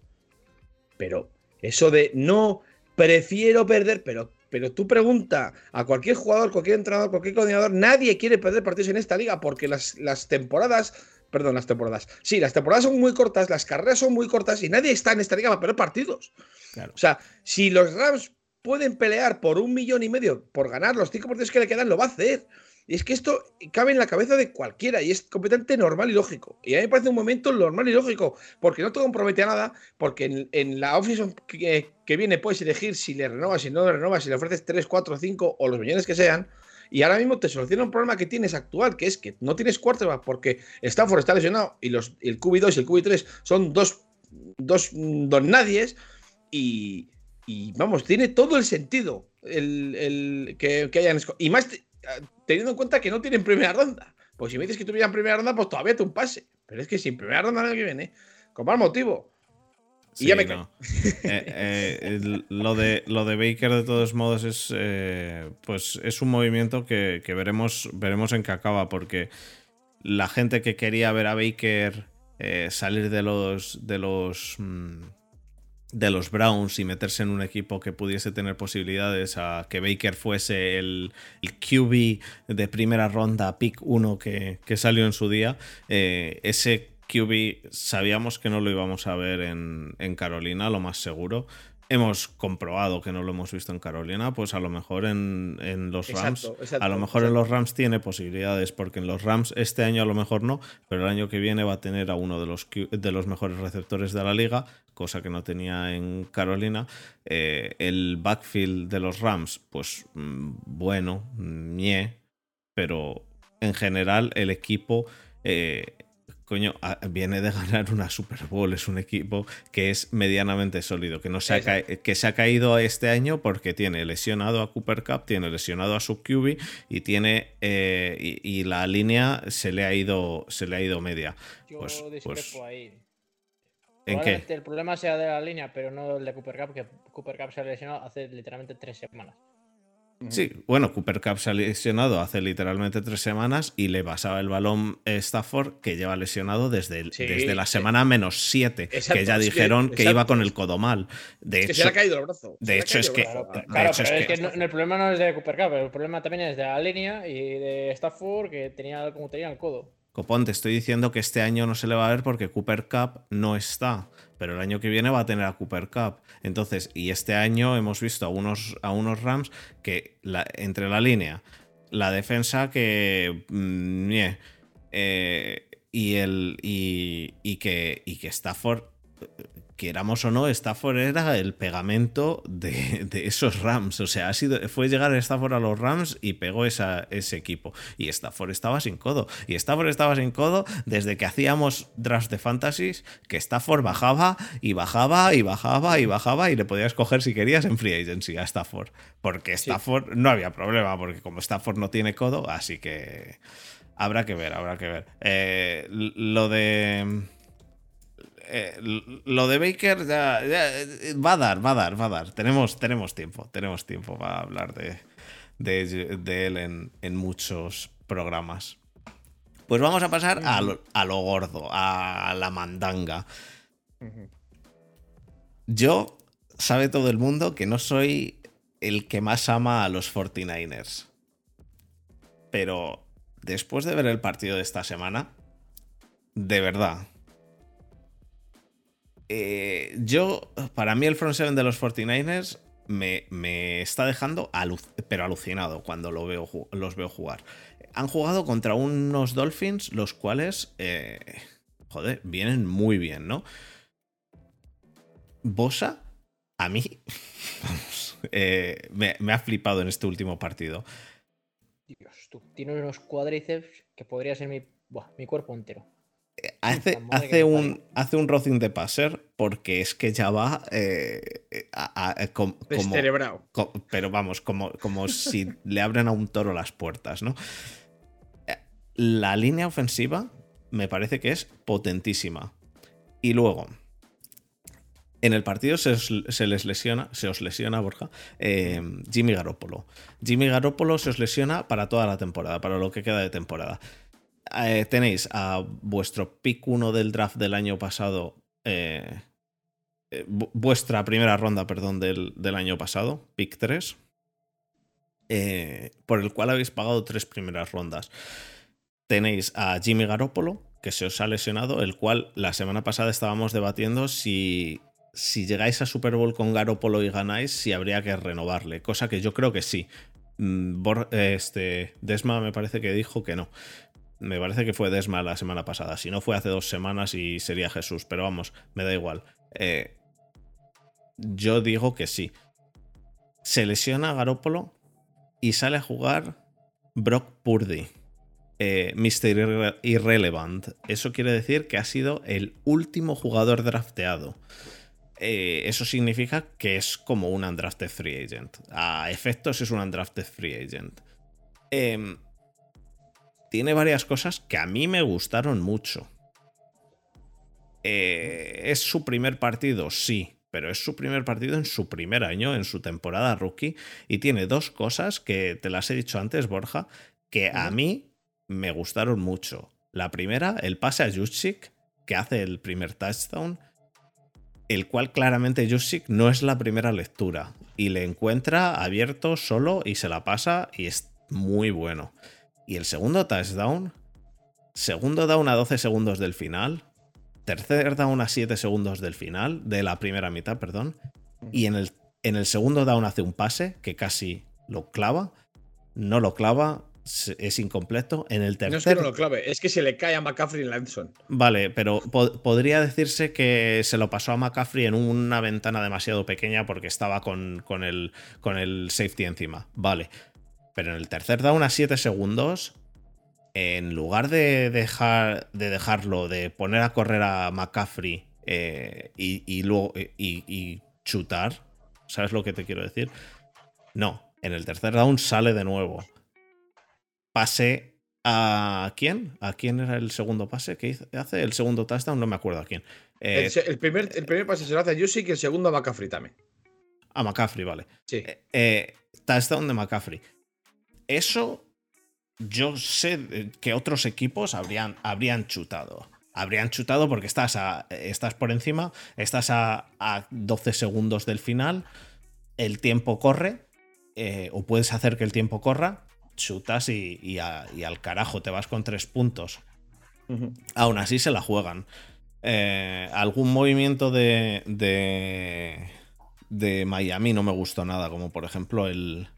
Pero eso de no prefiero perder, pero, pero tú pregunta a cualquier jugador, cualquier entrenador, cualquier coordinador, nadie quiere perder partidos en esta liga porque las, las temporadas, perdón, las temporadas, sí, las temporadas son muy cortas, las carreras son muy cortas y nadie está en esta liga para perder partidos. Claro. O sea, si los Rams pueden pelear por un millón y medio por ganar los cinco partidos que le quedan, lo va a hacer. Y es que esto cabe en la cabeza de cualquiera y es completamente normal y lógico. Y a mí me parece un momento normal y lógico, porque no te compromete a nada, porque en, la offseason que, que viene puedes elegir si le renovas, si no le renovas, si le ofreces 3, 4, 5 o los millones que sean. Y ahora mismo te soluciona un problema que tienes actual, que es que no tienes quarterback porque Stanford está lesionado y los, el QB2 y el QB3 son dos, dos mm, don nadies. Y, y vamos, tiene todo el sentido el, el que, que hayan Y más teniendo en cuenta que no tienen primera ronda. Pues si me dices que tuvieran primera ronda, pues todavía te un pase. Pero es que sin primera ronda año que viene, con más motivo. Y ya me no. Eh, eh, lo, de, lo de Baker, de todos modos, es eh, pues es un movimiento que, que veremos, veremos en qué acaba, porque la gente que quería ver a Baker eh, salir de los. de los. De los Browns y meterse en un equipo que pudiese tener posibilidades a que Baker fuese el, el QB de primera ronda, pick 1 que, que salió en su día, eh, ese QB sabíamos que no lo íbamos a ver en, en Carolina, lo más seguro. Hemos comprobado que no lo hemos visto en Carolina, pues a lo mejor en, los Rams, a lo mejor en los Rams tiene posibilidades, porque en los Rams este año a lo mejor no, pero el año que viene va a tener a uno de los, de los mejores receptores de la liga, cosa que no tenía en Carolina. Eh, el backfield de los Rams, pues mm, bueno, ñe, pero en general el equipo... Eh, coño, viene de [LAUGHS] ganar una Super Bowl, es un equipo que es medianamente sólido, que, no se ha, que se ha caído este año porque tiene lesionado a Cooper Cup, tiene lesionado a su QB y tiene eh, y, la línea se le ha ido se le ha ido media. Yo pues, pues ahí. ¿En qué? El problema sea de la línea, pero no el de Cooper Cup, que Cooper Cup se ha lesionado hace literalmente tres semanas. Sí, bueno, Cooper Cup se ha lesionado hace literalmente tres semanas y le pasaba el balón Stafford, que lleva lesionado desde, desde la semana menos siete, que ya dijeron que, iba con el codo mal. De hecho, se le ha caído el brazo. De hecho, es que. Claro, pero es que, el problema no es de Cooper Cup, el problema también es de la línea y de Stafford, que tenía como tenía el codo. Copón, te estoy diciendo que este año no se le va a ver porque Cooper Cup no está pero el año que viene va a tener a Cooper Cup. Entonces, y este año hemos visto a unos, a unos Rams que entre la línea, la defensa que... Mm, eh, y, el, y, y, que, y que Stafford queramos o no, Stafford era el pegamento de, esos Rams. O sea, ha sido, fue llegar Stafford a los Rams y pegó esa, ese equipo. Y Stafford estaba sin codo. Y Stafford estaba sin codo desde que hacíamos drafts de fantasies, que Stafford bajaba y bajaba y bajaba y bajaba y le podías coger si querías en free agency a Stafford. Porque Stafford no había problema, porque como Stafford no tiene codo, así que habrá que ver, habrá que ver. Eh, lo de eh, lo de Baker ya, va a dar, va a dar, va a dar. Tenemos, tenemos tiempo, tenemos tiempo para hablar de, de, él en, muchos programas. Pues vamos a pasar a lo, gordo, a la mandanga. Yo, sabe todo el mundo que no soy el que más ama a los 49ers. Pero después de ver el partido de esta semana, de verdad, eh, yo, para mí el front seven de los 49ers me, está dejando pero alucinado cuando lo veo, los veo jugar. Han jugado contra unos Dolphins, los cuales, eh, joder, vienen muy bien, ¿no? Bosa, a mí, [LAUGHS] vamos, eh, me, ha flipado en este último partido. Dios, tú tienes unos cuádriceps que podría ser mi, mi cuerpo entero hace, hace, un, hace un Rocing de Passer porque es que ya va eh, como, pero vamos, como, como si le abren a un toro las puertas, ¿no? La línea ofensiva me parece que es potentísima. Y luego, en el partido se, les lesiona, se os lesiona, Borja, eh, Jimmy Garoppolo. Jimmy Garoppolo se os lesiona para toda la temporada, para lo que queda de temporada. Eh, tenéis a vuestro pick 1 del draft del año pasado, eh, eh, vuestra primera ronda, perdón, del, año pasado, pick 3, por el cual habéis pagado tres primeras rondas. Tenéis a Jimmy Garoppolo, que se os ha lesionado, el cual la semana pasada estábamos debatiendo si, si llegáis a Super Bowl con Garoppolo y ganáis, si habría que renovarle, cosa que yo creo que sí. Mm, este, Desma me parece que dijo que no me parece que fue Desma la semana pasada. Si no fue hace dos semanas y sería Jesús, pero vamos, me da igual. Eh, yo digo que sí. Se lesiona Garópolo y sale a jugar Brock Purdy. Eh, Mr. Irrelevant. Eso quiere decir que ha sido el último jugador drafteado. Eh, eso significa que es como un undrafted free agent. A efectos es un undrafted free agent. Eh, tiene varias cosas que a mí me gustaron mucho. Eh, ¿Es su primer partido? Sí, pero es su primer partido en su primer año, en su temporada rookie, y tiene dos cosas que te las he dicho antes, Borja, que a mí me gustaron mucho. La primera, el pase a Jusic, que hace el primer touchdown, el cual claramente Jusic no es la primera lectura, y le encuentra abierto solo y se la pasa y es muy bueno. Y el segundo touchdown, segundo down a 12 segundos del final, tercer down a 7 segundos del final, de la primera mitad, perdón, y en el, en el segundo down hace un pase que casi lo clava, no lo clava, es incompleto. En el tercer. No es que no lo clave, es que se le cae a McCaffrey en la Vale, pero podría decirse que se lo pasó a McCaffrey en una ventana demasiado pequeña porque estaba con, con, el, con el safety encima. Vale. Pero en el tercer down a 7 segundos, en lugar de, dejar, de dejarlo, de poner a correr a McCaffrey eh, y, luego y chutar, ¿sabes lo que te quiero decir? No, en el tercer down sale de nuevo pase a quién? ¿A quién era el segundo pase que hace? El segundo touchdown, no me acuerdo a quién. Eh, el, primer, el, primer, pase se lo hace a Yusik y el segundo a McCaffrey también. A McCaffrey, vale. Sí. Eh, eh, touchdown de McCaffrey. Eso yo sé que otros equipos habrían, habrían chutado. Habrían chutado porque estás, a, estás por encima, estás a, a 12 segundos del final, el tiempo corre, o puedes hacer que el tiempo corra, chutas y, al carajo, te vas con tres puntos. Aún así se la juegan. Eh, algún movimiento de, de, Miami no me gustó nada, como por ejemplo el,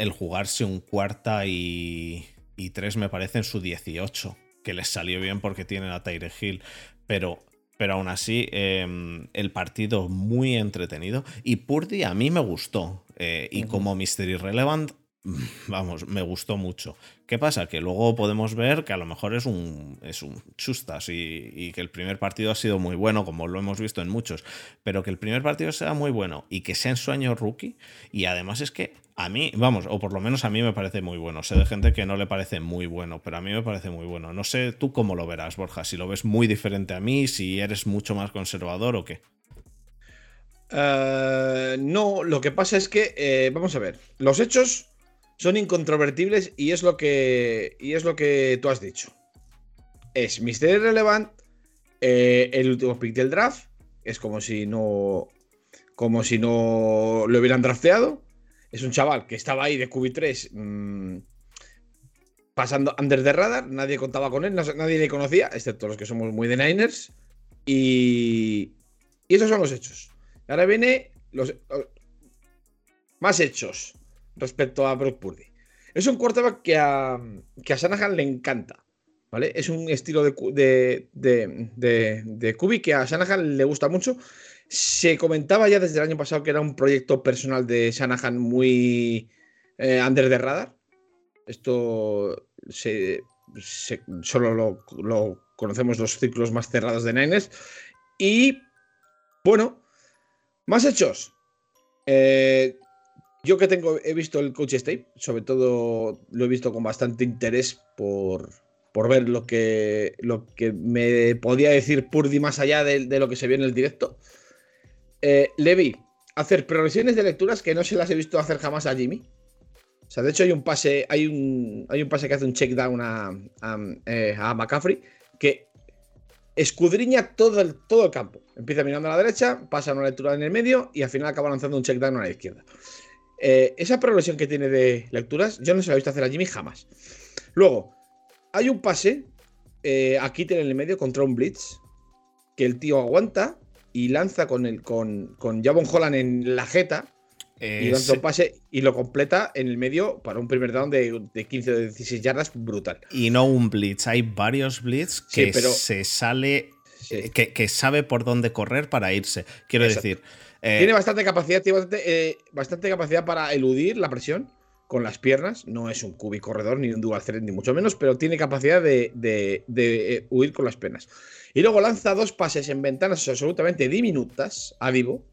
el jugarse un cuarta y, y tres, me parece, en su 18, que les salió bien porque tienen a Tyre Hill, pero, pero aún así em, el partido muy entretenido y Purdy a mí me gustó. Eh, y como Mystery Relevant [LAUGHS] vamos, me gustó mucho. ¿Qué pasa? Que luego podemos ver que a lo mejor es un, es un chustas y, que el primer partido ha sido muy bueno, como lo hemos visto en muchos, pero que el primer partido sea muy bueno y que sea en sueño rookie. Y además es que a mí, vamos, o por lo menos a mí me parece muy bueno. Sé de gente que no le parece muy bueno, pero a mí me parece muy bueno. No sé tú cómo lo verás, Borja, si lo ves muy diferente a mí, si eres mucho más conservador o qué. Eh, no, lo que pasa es que, eh, vamos a ver, los hechos son incontrovertibles y es lo que, y es lo que tú has dicho. Es Mister Relevant, eh, el último pick del draft, es como si no como si no lo hubieran drafteado. Es un chaval que estaba ahí de QB3 mm, pasando under the radar, nadie contaba con él, nadie le conocía, excepto los que somos muy de Niners. Y, y esos son los hechos. Ahora viene los más hechos respecto a Brock Purdy. Es un quarterback que a, que a Shanahan le encanta. ¿Vale? Es un estilo de, de, de, de, que a Shanahan le gusta mucho. Se comentaba ya desde el año pasado que era un proyecto personal de Shanahan muy eh, under the radar. Esto se, solo lo, lo, conocemos los ciclos más cerrados de Niners. Y bueno, más hechos. Eh, yo que tengo, he visto el coach state, sobre todo lo he visto con bastante interés por, por ver lo que, lo que me podía decir Purdy más allá de, lo que se vio en el directo. Eh, le vi hacer progresiones de lecturas que no se las he visto hacer jamás a Jimmy. O sea, de hecho hay un pase, hay un, hay un pase que hace un check down a, a, eh, McCaffrey que escudriña todo el, todo el campo. Empieza mirando a la derecha, pasa una lectura en el medio y al final acaba lanzando un check down a la izquierda. Eh, esa progresión que tiene de lecturas, yo no se la he visto hacer a Jimmy jamás. Luego, hay un pase eh, aquí en el medio contra un Blitz que el tío aguanta y lanza con, el, con, con Javon Holland en la jeta. y lanza un pase y lo completa en el medio para un primer down de, 15 o 16 yardas brutal. Y no un blitz, hay varios blitz que se sale, eh, que, sabe por dónde correr para irse. Quiero decir, eh, tiene bastante capacidad, tiene eh, bastante, capacidad para eludir la presión con las piernas. No es un cubi corredor ni un dual threat, ni mucho menos, pero tiene capacidad de, eh, huir con las piernas. Y luego lanza dos pases en ventanas absolutamente diminutas a vivo.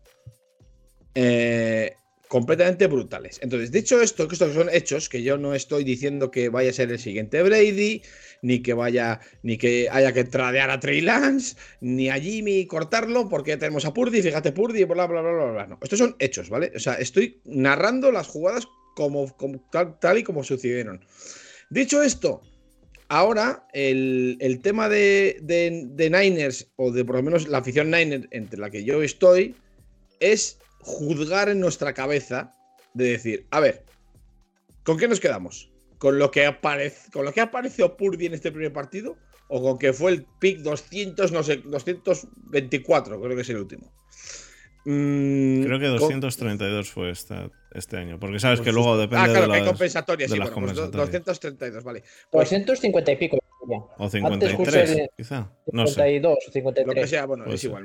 Completamente brutales. Entonces, dicho esto, que estos son hechos, que yo no estoy diciendo que vaya a ser el siguiente Brady, ni que vaya, ni que haya que tradear a Trey Lance, ni a Jimmy cortarlo, porque ya tenemos a Purdy, fíjate Purdy, bla, bla, bla, bla, bla. No, estos son hechos, ¿vale? O sea, estoy narrando las jugadas como, tal, y como sucedieron. Dicho esto, ahora el, tema de, de, Niners, o de por lo menos la afición Niners entre la que yo estoy, es juzgar en nuestra cabeza de decir, a ver, ¿con qué nos quedamos? con lo que aparece, con lo que apareció Purdy en este primer partido o con que fue el pick 200, no sé, 224, creo que es el último. Mm, creo que 232 fue esta, este año, porque sabes que pues luego depende ah, claro, de que hay compensatorias, sí, bueno, pues 232, vale. 250 y pico. O 53, quizá. No 52 sé. 53. Lo que sea, bueno, es igual.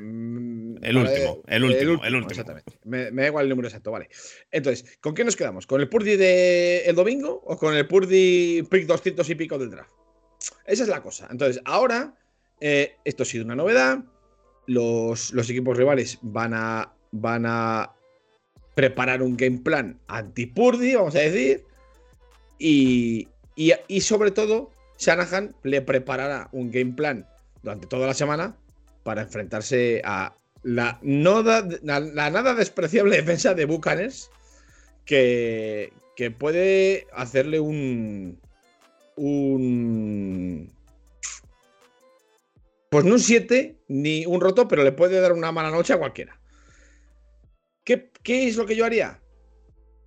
El último, el último, el último. Exactamente. Me, da igual el número exacto, vale. Entonces, ¿con qué nos quedamos? ¿Con el Purdy de el domingo o con el Purdy Pick 200 y pico del draft? Esa es la cosa. Entonces, ahora, eh, esto ha sido una novedad. Los, los equipos rivales van a, van a preparar un game plan anti-Purdy, vamos a decir. Y, y, y sobre todo, Shanahan le preparará un game plan durante toda la semana para enfrentarse a la, nada despreciable defensa de Buccaneers que, que puede hacerle un, un pues no un 7 ni un roto, pero le puede dar una mala noche a cualquiera. ¿Qué, ¿Qué, es lo que yo haría?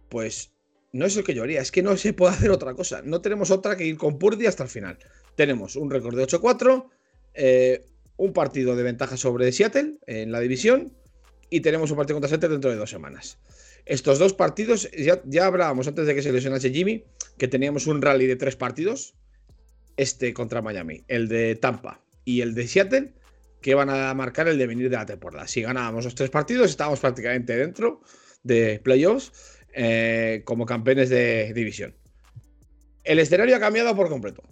Pues no es lo que yo haría, es que no se puede hacer otra cosa. No tenemos otra que ir con Purdy hasta el final. Tenemos un récord de 8-4, eh, un partido de ventaja sobre Seattle en la división y tenemos un partido contra Seattle dentro de dos semanas. Estos dos partidos, ya, ya hablábamos antes de que se lesionase Jimmy, que teníamos un rally de tres partidos, este contra Miami, el de Tampa y el de Seattle, que van a marcar el devenir de la temporada. Si ganábamos los tres partidos, estábamos prácticamente dentro de playoffs eh, como campeones de división. El escenario ha cambiado por completo.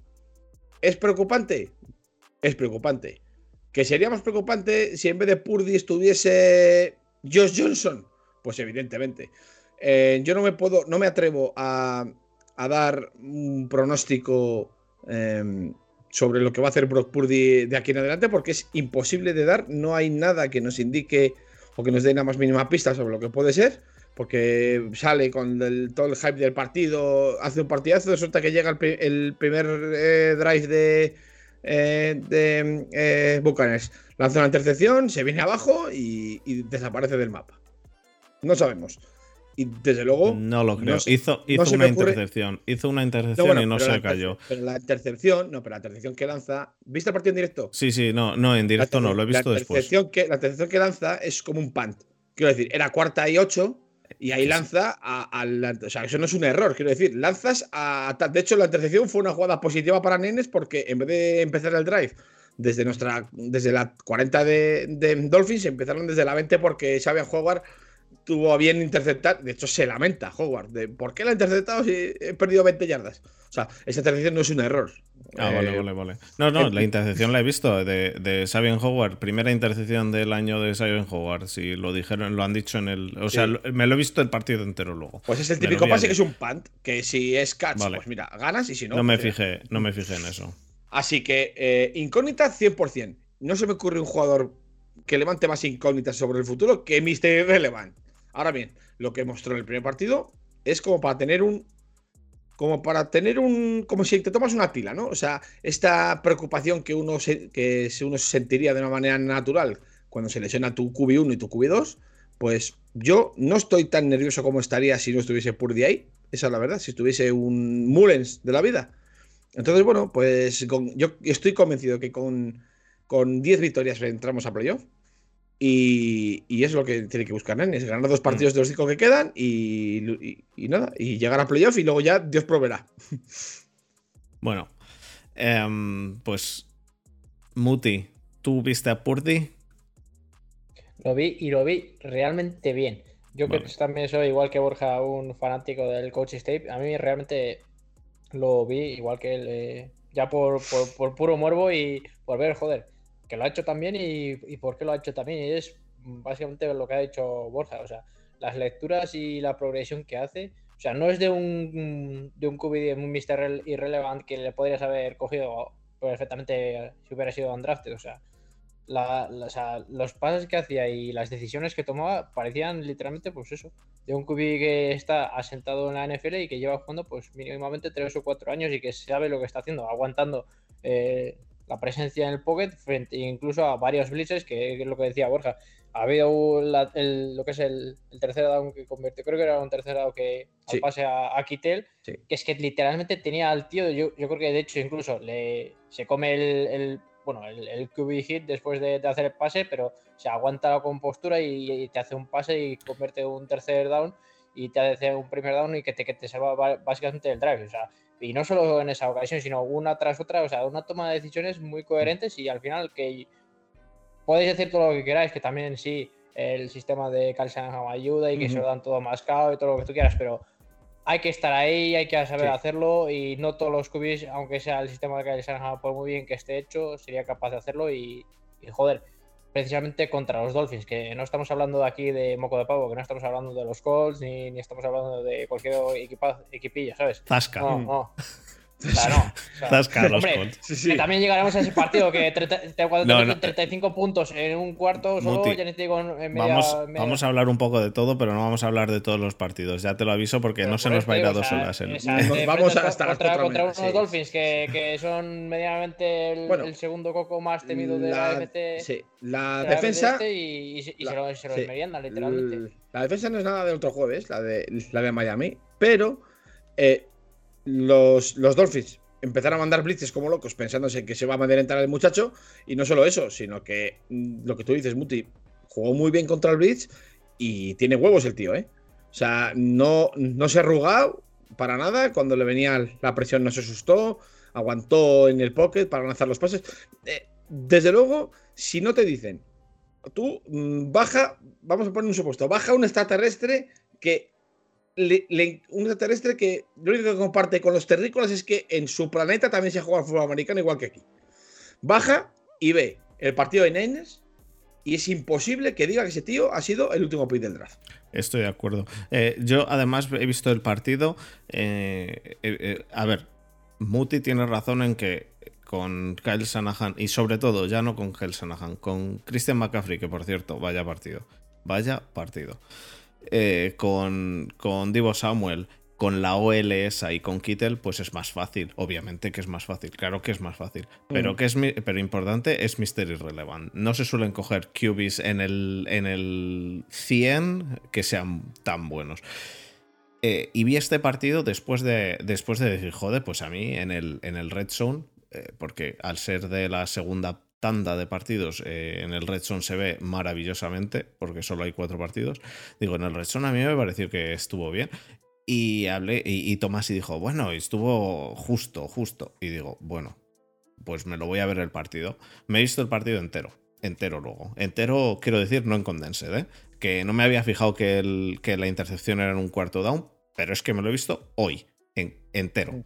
¿Es preocupante? Es preocupante. ¿Que sería más preocupante si en vez de Purdy estuviese Josh Johnson? Pues evidentemente. Eh, yo no me puedo, no me atrevo a, dar un pronóstico em, sobre lo que va a hacer Brock Purdy de aquí en adelante porque es imposible de dar. No hay nada que nos indique o que nos dé nada más mínima pista sobre lo que puede ser porque sale con todo el hype del partido, hace un partidazo, resulta que llega el, primer eh, drive de, eh, de eh, lanza una intercepción, se viene abajo y, desaparece del mapa. No sabemos. Y desde luego. No lo creo. hizo, una intercepción. Hizo una intercepción y no se cayó. Pero la intercepción, no, pero la intercepción que lanza. ¿Viste el partido en directo? Sí, sí, no, no, en directo no, lo he visto después. Que, la intercepción que lanza es como un punt. Quiero decir, era cuarta y ocho y ahí lanza al. O sea, eso no es un error, quiero decir. Lanzas a. De hecho, la intercepción fue una jugada positiva para Nenes porque en vez de empezar el drive desde nuestra desde la 40 de, de Dolphins, empezaron desde la 20 porque Xavier Howard tuvo a bien interceptar. De hecho, se lamenta Howard de por qué la ha interceptado si he perdido 20 yardas. O sea, esa intercepción no es un error. Ah, vale, eh, vale, vale. No, no, la intercepción la he visto de, de Sabian Howard. Primera intercepción del año de Sabian Howard. Si lo dijeron, lo han dicho en el. O sea, me lo he visto el partido entero luego. Pues es el típico pase que es un punt. Que si es catch, pues mira, ganas y si no. No me pues fijé, no me fijé en eso. Así que, eh, incógnita 100%. No se me ocurre un jugador que levante más incógnitas sobre el futuro que Mr. Relevant. Ahora bien, lo que mostró en el primer partido es como para tener un como para tener un. como si te tomas una tila, ¿no? O sea, esta preocupación que uno se, que uno sentiría de una manera natural cuando se lesiona tu QB1 y tu QB2, pues yo no estoy tan nervioso como estaría si no estuviese Purdy ahí. Esa es la verdad, si estuviese un Mullens de la vida. Entonces, bueno, pues yo estoy convencido que con, con 10 victorias entramos a playoff. Y, es lo que tiene que buscar Nenes, ganar dos partidos de los cinco que quedan y, nada, y llegar a playoff y luego ya Dios proveerá. [LAUGHS] Bueno, em, pues Muti, ¿tú viste a Purdy? Lo vi y lo vi realmente bien. Yo creo que también soy igual que Borja, un fanático del Coach State. A mí realmente lo vi igual que él, eh, ya por, por puro morbo y por ver, joder, lo ha hecho también y, y por qué lo ha hecho también. Y es básicamente lo que ha dicho Borja. O sea, las lecturas y la progresión que hace. O sea, no es de un, de un QB, un Mr. Irrelevant que le podrías haber cogido perfectamente si hubiera sido undrafted. O sea, la, o sea, los pases que hacía y las decisiones que tomaba parecían literalmente, pues eso, de un QB que está asentado en la NFL y que lleva jugando, pues mínimamente tres o cuatro años y que sabe lo que está haciendo, aguantando eh, la presencia en el pocket frente incluso a varios blitzes, que es lo que decía Borja. ha habido la- el- lo que es el, el tercer down que convirtió, creo que era un tercer down que al Sí. pase a, a Kittel, Sí. que es que literalmente tenía al tío, yo, yo creo que de hecho incluso le, se come el, el- bueno, el, el QB hit después de, de hacer el pase, pero se aguanta la compostura y, y te hace un pase y convierte un tercer down y te hace un primer down y que te, que te salva básicamente el drive. O sea, y no solo en esa ocasión, sino una tras otra, o sea, una toma de decisiones muy coherentes y al final que podéis decir todo lo que queráis, que también sí, el sistema de Shanahan ayuda y que se lo dan todo mascado y todo lo que tú quieras, pero hay que estar ahí, hay que saber Sí. hacerlo y no todos los QBs, aunque sea el sistema de Shanahan, por muy bien que esté hecho, sería capaz de hacerlo y, y, joder, precisamente contra los Dolphins, que no estamos hablando de aquí de moco de pavo, que no estamos hablando de los Colts ni, ni estamos hablando de cualquier equipa, equipillo, ¿sabes? Zasca. No, Mm. no. [LAUGHS] O [LAUGHS] sea, no. O sea, Zasca a los hombre, Colts. Sí, que también llegaremos a ese partido que treinta- te- cuando No, te no. meten 35 puntos en un cuarto solo, Muti, ya ni te digo en media, Vamos, media- vamos a hablar un poco de todo, pero no vamos a hablar de todos los partidos. Ya te lo aviso porque Pero no se nos va a ir a digo, dos sea, horas. el- [LAUGHS] vamos hasta las contra, contra unos sí. Dolphins que, que son medianamente el, Bueno, el segundo coco más temido de la, MT. sí, la de la defensa. MT y, y se- y la- se lo, se lo sí. meriendan, literalmente. La defensa no es nada del otro jueves, la de, la de Miami, pero eh, los, los Dolphins empezaron a mandar blitzes como locos pensándose que se va a amedrentar el muchacho y no solo eso, sino que mm, lo que tú dices, Muti, jugó muy bien contra el blitz y tiene huevos el tío, ¿eh? O sea, no, no se ha para nada, cuando le venía la presión no se asustó, aguantó en el pocket para lanzar los pases. Eh, desde luego, si no te dicen, tú mm, baja, vamos a poner un supuesto, baja un extraterrestre que un extraterrestre que lo único que comparte con los terrícolas es que en su planeta también se juega al fútbol americano igual que aquí. Baja y ve el partido de Niners y es imposible que diga que ese tío ha sido el último pick del draft. Estoy de acuerdo. Eh, yo además he visto el partido. eh, eh, a ver, Muti tiene razón en que con Kyle Shanahan y sobre todo, ya no con Kyle Shanahan, con Christian McCaffrey, que por cierto, vaya partido. Vaya partido. Eh, con, con Divo Samuel, con la OLS y con Kittel, pues es más fácil. Obviamente que es más fácil, claro que es más fácil. Pero Mm. que es pero importante es Mr. Irrelevant. No se suelen coger QBs en el, en el 100 que sean tan buenos. Eh, y vi este partido después de, después de decir, joder, pues a mí en el, en el Red Zone, eh, porque al ser de la segunda tanda de partidos, eh, en el Red Zone se ve maravillosamente, porque solo hay cuatro partidos. Digo, en el Red Zone a mí me pareció que estuvo bien. Y hablé, y, y Tomás y dijo, bueno, estuvo justo, justo. Y digo, bueno, pues me lo voy a ver el partido. Me he visto el partido entero, entero luego. Entero, quiero decir, no en condensed, ¿eh? Que no me había fijado que, el, que la intercepción era en un cuarto down, pero es que me lo he visto hoy, en, entero.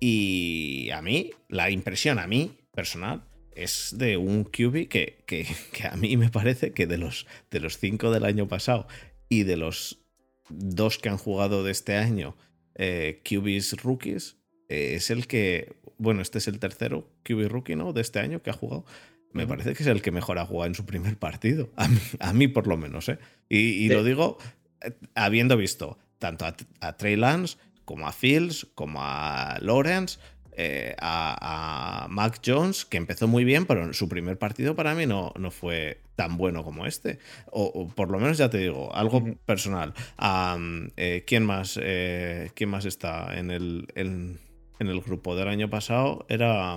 Y a mí, la impresión a mí, personal, es de un QB que, que, que a mí me parece que de los, de los cinco del año pasado y de los dos que han jugado de este año, eh, QBs rookies, eh, es el que, bueno, este es el tercero QB rookie, ¿no? De este año que ha jugado. Me parece que es el que mejor ha jugado en su primer partido. A mí, a mí por lo menos, ¿eh? Y, y Sí. lo digo eh, habiendo visto tanto a, a Trey Lance como a Fields, como a Lawrence, eh, a, a Mac Jones, que empezó muy bien, pero su primer partido para mí no, no fue tan bueno como este. O, o por lo menos ya te digo, algo personal. Eh, ¿quién, más, eh, ¿Quién más está en el, en, en el grupo del año pasado? Era.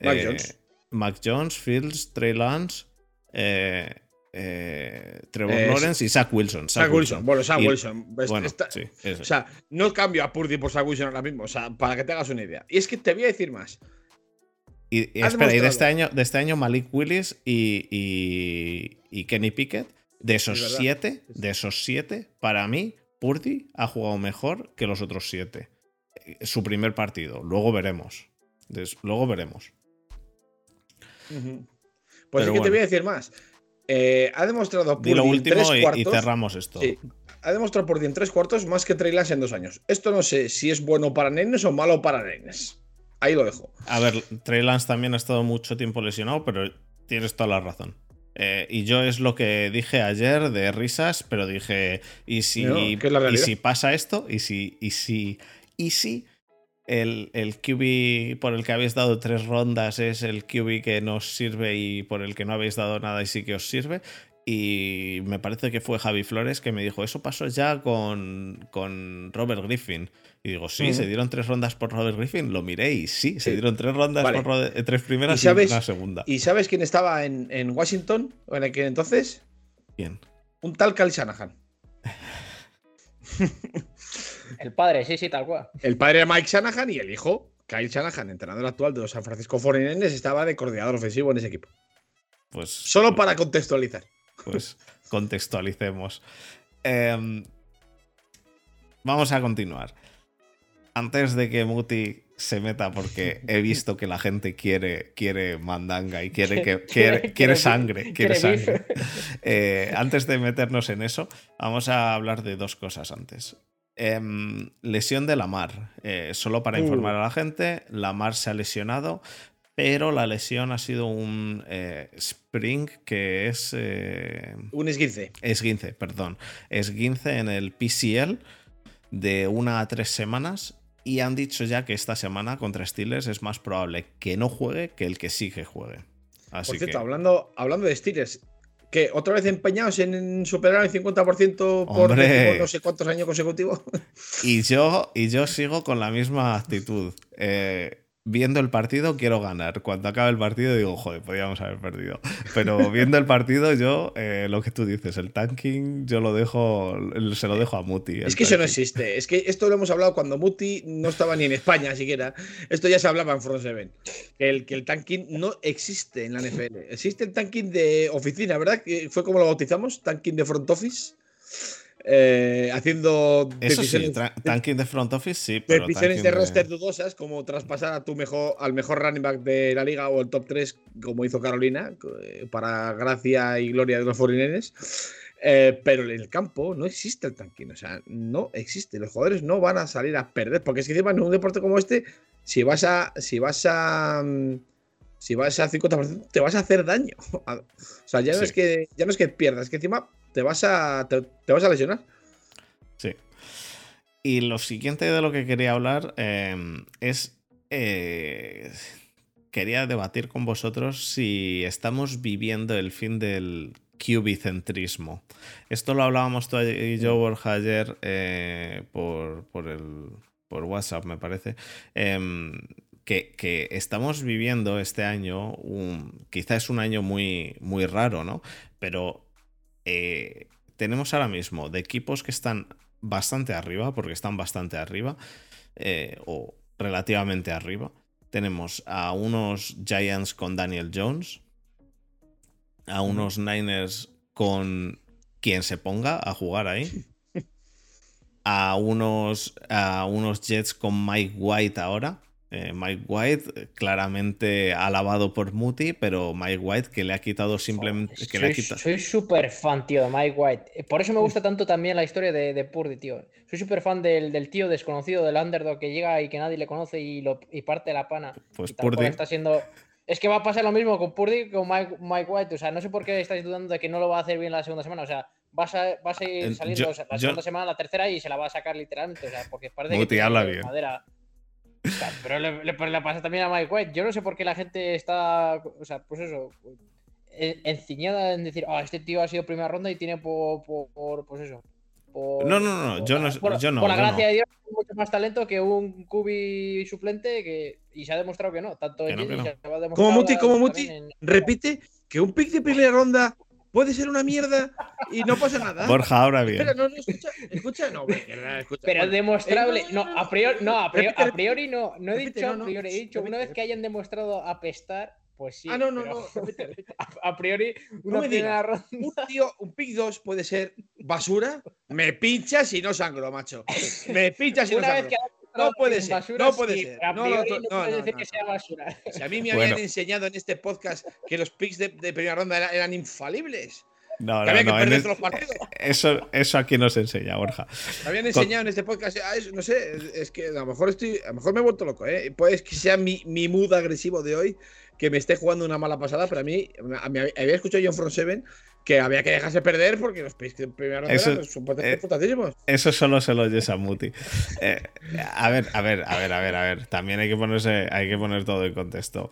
Mac Jones. Mac Jones, Fields, Trey Lance, eh, eh, Trevor Eh, Lawrence y Zach Wilson. Zach Wilson. Bueno, Zach Y- Wilson. es- Bueno, está- sí, eso. O sea, no cambio a Purdy por Zach Wilson ahora mismo. O sea, para que te hagas una idea. Y es que te voy a decir más. Y, y ha espera, y de este año, de este año Malik Willis y, y- y Kenny Pickett, de esos siete, de esos siete, para mí, Purdy ha jugado mejor que los otros siete. Eh, Su primer partido. Luego veremos. Luego veremos. Pues Pero es que te voy a decir más. Eh, ha demostrado lo en último tres y- cerramos esto. Sí, ha demostrado Purdy en tres cuartos más que Trey Lance en dos años. Esto no sé si es bueno para nenes o malo para nenes. Ahí lo dejo. A ver, Trey Lance también ha estado mucho tiempo lesionado, pero tienes toda la razón. Eh, y yo es lo que dije ayer de risas, pero dije, ¿y si, No, ¿y si pasa esto? ¿Y si, y si, y si el, el QB por el que habéis dado tres rondas es el QB que nos sirve y por el que no habéis dado nada y sí que os sirve? Y me parece que fue Javi Flores que me dijo, eso pasó ya con, con Robert Griffin. Y digo, sí, se dieron tres rondas por Robert Griffin. Lo miré y sí, se dieron tres rondas por Robert, eh, tres primeras y, una segunda. ¿Y sabes quién estaba en, en Washington en aquel entonces? ¿Quién? Un tal Kyle Shanahan. [LAUGHS] el padre, sí, sí, tal cual. El padre de Mike Shanahan y el hijo, Kyle Shanahan, entrenador actual de los San Francisco 49 estaba de coordinador ofensivo en ese equipo. Pues. Solo para contextualizar. Pues contextualicemos. Em, vamos a continuar. Antes de que Muti se meta, porque he visto que la gente quiere, quiere mandanga y quiere, que, [LAUGHS] quiere, sangre. Quiere sangre. Eh, antes de meternos en eso, vamos a hablar de dos cosas antes. Em, lesión de Lamar. Eh, solo para informar a la gente, Lamar se ha lesionado, pero la lesión ha sido un eh, spring que es... Eh, un esguince. Esguince, perdón. Esguince en el PCL de una a tres semanas y han dicho ya que esta semana contra Steelers es más probable que no juegue que el que sí que juegue. Así por cierto, hablando, hablando de Steelers, que otra vez empeñados en superar el 50% por, no sé cuántos años consecutivos. Y yo, y yo sigo con la misma actitud. Eh, viendo el partido quiero ganar. Cuando acabe el partido digo, joder, podríamos haber perdido. Pero viendo el partido yo, eh, lo que tú dices, el tanking yo lo dejo, se lo dejo a Muti. Es que eso no existe. Es que esto lo hemos hablado cuando Muti no estaba ni en España siquiera. Esto ya se hablaba en Front Seven. Que el, que el tanking no existe en la NFL. Existe el tanking de oficina, ¿verdad? Que fue como lo bautizamos, tanking de front office. Eh, haciendo Eso sí, tanking de front office, sí. Pero decisiones de roster dudosas, como traspasar a tu mejor, al mejor running back de la liga o el top 3, como hizo Carolina, eh, para gracia y gloria de los foreigners. Eh, pero en el campo no existe el tanking, o sea, no existe. Los jugadores no van a salir a perder, porque es que encima en un deporte como este, si vas a. Si vas a. Mm, si vas a 50%, te vas a hacer daño. [LAUGHS] O sea, ya no, es, que, ya no es que pierdas, es que encima te vas a, te, vas a lesionar. Sí. Y lo siguiente de lo que quería hablar em, es. Eh, quería debatir con vosotros si estamos viviendo el fin del cubicentrismo. Esto lo hablábamos tú y yo, Borja, ayer eh, por, por, el, por WhatsApp, me parece. Em, que, que, estamos viviendo este año, un, quizá es un año muy, muy raro, ¿no? Pero eh, tenemos ahora mismo de equipos que están bastante arriba, porque están bastante arriba, eh, o relativamente arriba. Tenemos a unos Giants con Daniel Jones, a unos Niners con quien se ponga a jugar ahí, [LAUGHS] a unos, a unos Jets con Mike White ahora, eh, Mike White, eh, claramente alabado por Muti, pero Mike White que le ha quitado simplemente. soy súper fan, tío, de Mike White. Eh, por eso me gusta tanto también la historia de, de Purdy, tío. Soy súper fan del, tío desconocido, del underdog que llega y que nadie le conoce y, lo, y parte la pana. Pues Purdy. Está siendo. Es que va a pasar lo mismo con Purdy que con Mike, White. O sea, no sé por qué estáis dudando de que no lo va a hacer bien la segunda semana. O sea, vas a, vas a ir saliendo la segunda semana, la tercera y se la va a sacar literalmente. O sea, porque parece Muti, que. habla bien. Madera pero le, le, pasa también a Mike White. Yo no sé por qué la gente está, o sea, pues eso, enciñada en decir, ah, este tío ha sido primera ronda y tiene por, por, pues eso. no, no, no, yo no. Por, yo no, por la gracia de Dios, tiene mucho más talento que un cubi suplente que, y se ha demostrado que no. Tanto en Como Muti, como Muti, repite que un pick de primera ronda puede ser una mierda y no pasa nada. Borja, ahora bien. Espera, no, no, escucha, escucha, no, escucha. Pero demostrable. Eh, no, a priori, no, a priori, no, no he dicho a priori, he dicho una vez que hayan demostrado apestar, pues sí. Ah, no, no, no. [LAUGHS] A, priori, una no primera ronda. Un tío, un pick 2 puede ser basura. Me pinchas y no sangro, macho. Me pinchas y no sangro. No puede ser, no puede ser. No, no, puede decir que sea basura. Si a mí me habían enseñado en este podcast que los picks de, primera ronda eran, infalibles. No, que no, había no, que perder los partidos. Eso, eso aquí no se enseña, Borja. Me habían enseñado en este podcast, ah, no sé, es que a lo mejor estoy, a lo mejor me he vuelto loco, ¿eh? Puede que sea mi, mi mood agresivo de hoy, que me esté jugando una mala pasada, pero a mí, a mí había escuchado John Front Seven que había que dejarse perder porque los picks de primera ronda eso, son eh, Eso solo se lo oyes a Muti. Eh, a ver, a ver, a ver, a ver, a ver. También hay que ponerse, hay que poner todo en contexto.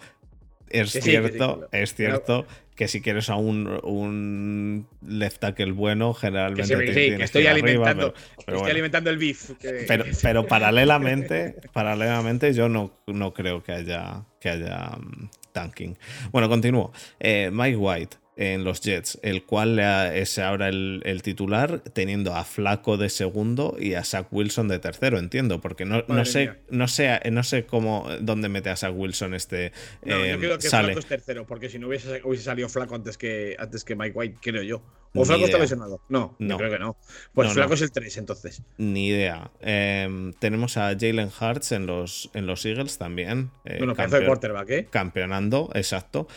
es Que sí, que sí, cierto, que- es cierto que si quieres a un, un left tackle bueno, generalmente Que sí, que te estoy arriba, alimentando, pero- pero estoy bueno. alimentando el beef. Pero, pero paralelamente, [LAUGHS] paralelamente yo no, no creo que haya, que haya mm, tanking. Bueno, continúo. Eh, Mike White en los Jets, el cual es ahora el, el titular, teniendo a Flaco de segundo y a Zach Wilson de tercero, entiendo, porque no, no sé, mía. no sé, no sé cómo dónde mete a Zach Wilson este. No, eh, yo creo que sale. Flaco es tercero, porque si no hubiese, hubiese salido Flaco antes que, antes que Mike White, creo yo. ¿O Ni Flaco está lesionado? No, No. yo creo que no. Pues No, Flaco no. es el 3, entonces. Ni idea. Eh, tenemos a Jalen Hurts en los, en los Eagles también. eh, bueno, pedazo de campeón- quarterback, ¿eh? campeonando, exacto.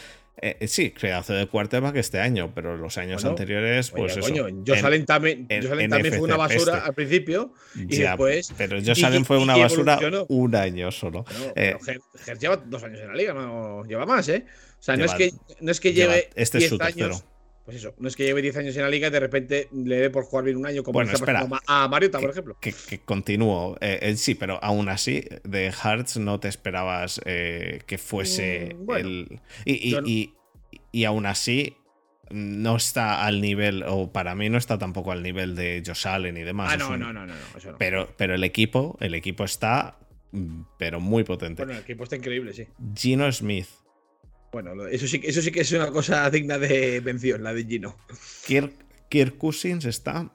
Eh, sí, pedazo de quarterback este año, pero los años Bueno, anteriores, pues Oye, eso. coño, en- Josh también, fue una basura al principio. y ya, después- Pero y- Josh Allen fue una basura un año solo. Bueno, Eh, pero Ger- Ger lleva dos años en la liga, no lleva más, ¿eh? O sea, no es que, no es que lleve este es 10 su tercero. Pues eso, no es que lleve 10 años en la liga y de repente le dé por jugar bien un año, como Bueno, espera. a Mariota, por ejemplo. Que, que continúo. Eh, eh, sí, pero aún así, de Hearts no te esperabas eh, que fuese Mm, bueno, el. Y, y, no- y- y aún así. No está al nivel, o para mí no está tampoco al nivel de Josh Allen y demás. Ah, no, un- no, no, no, no, eso no. Pero, pero el equipo, el equipo está, mm, pero muy potente. Bueno, el equipo está increíble, sí. Gino Smith, Bueno, eso sí, eso sí que es una cosa [LAUGHS] digna de mención, la de Gino. Kirk, Kirk Cousins está,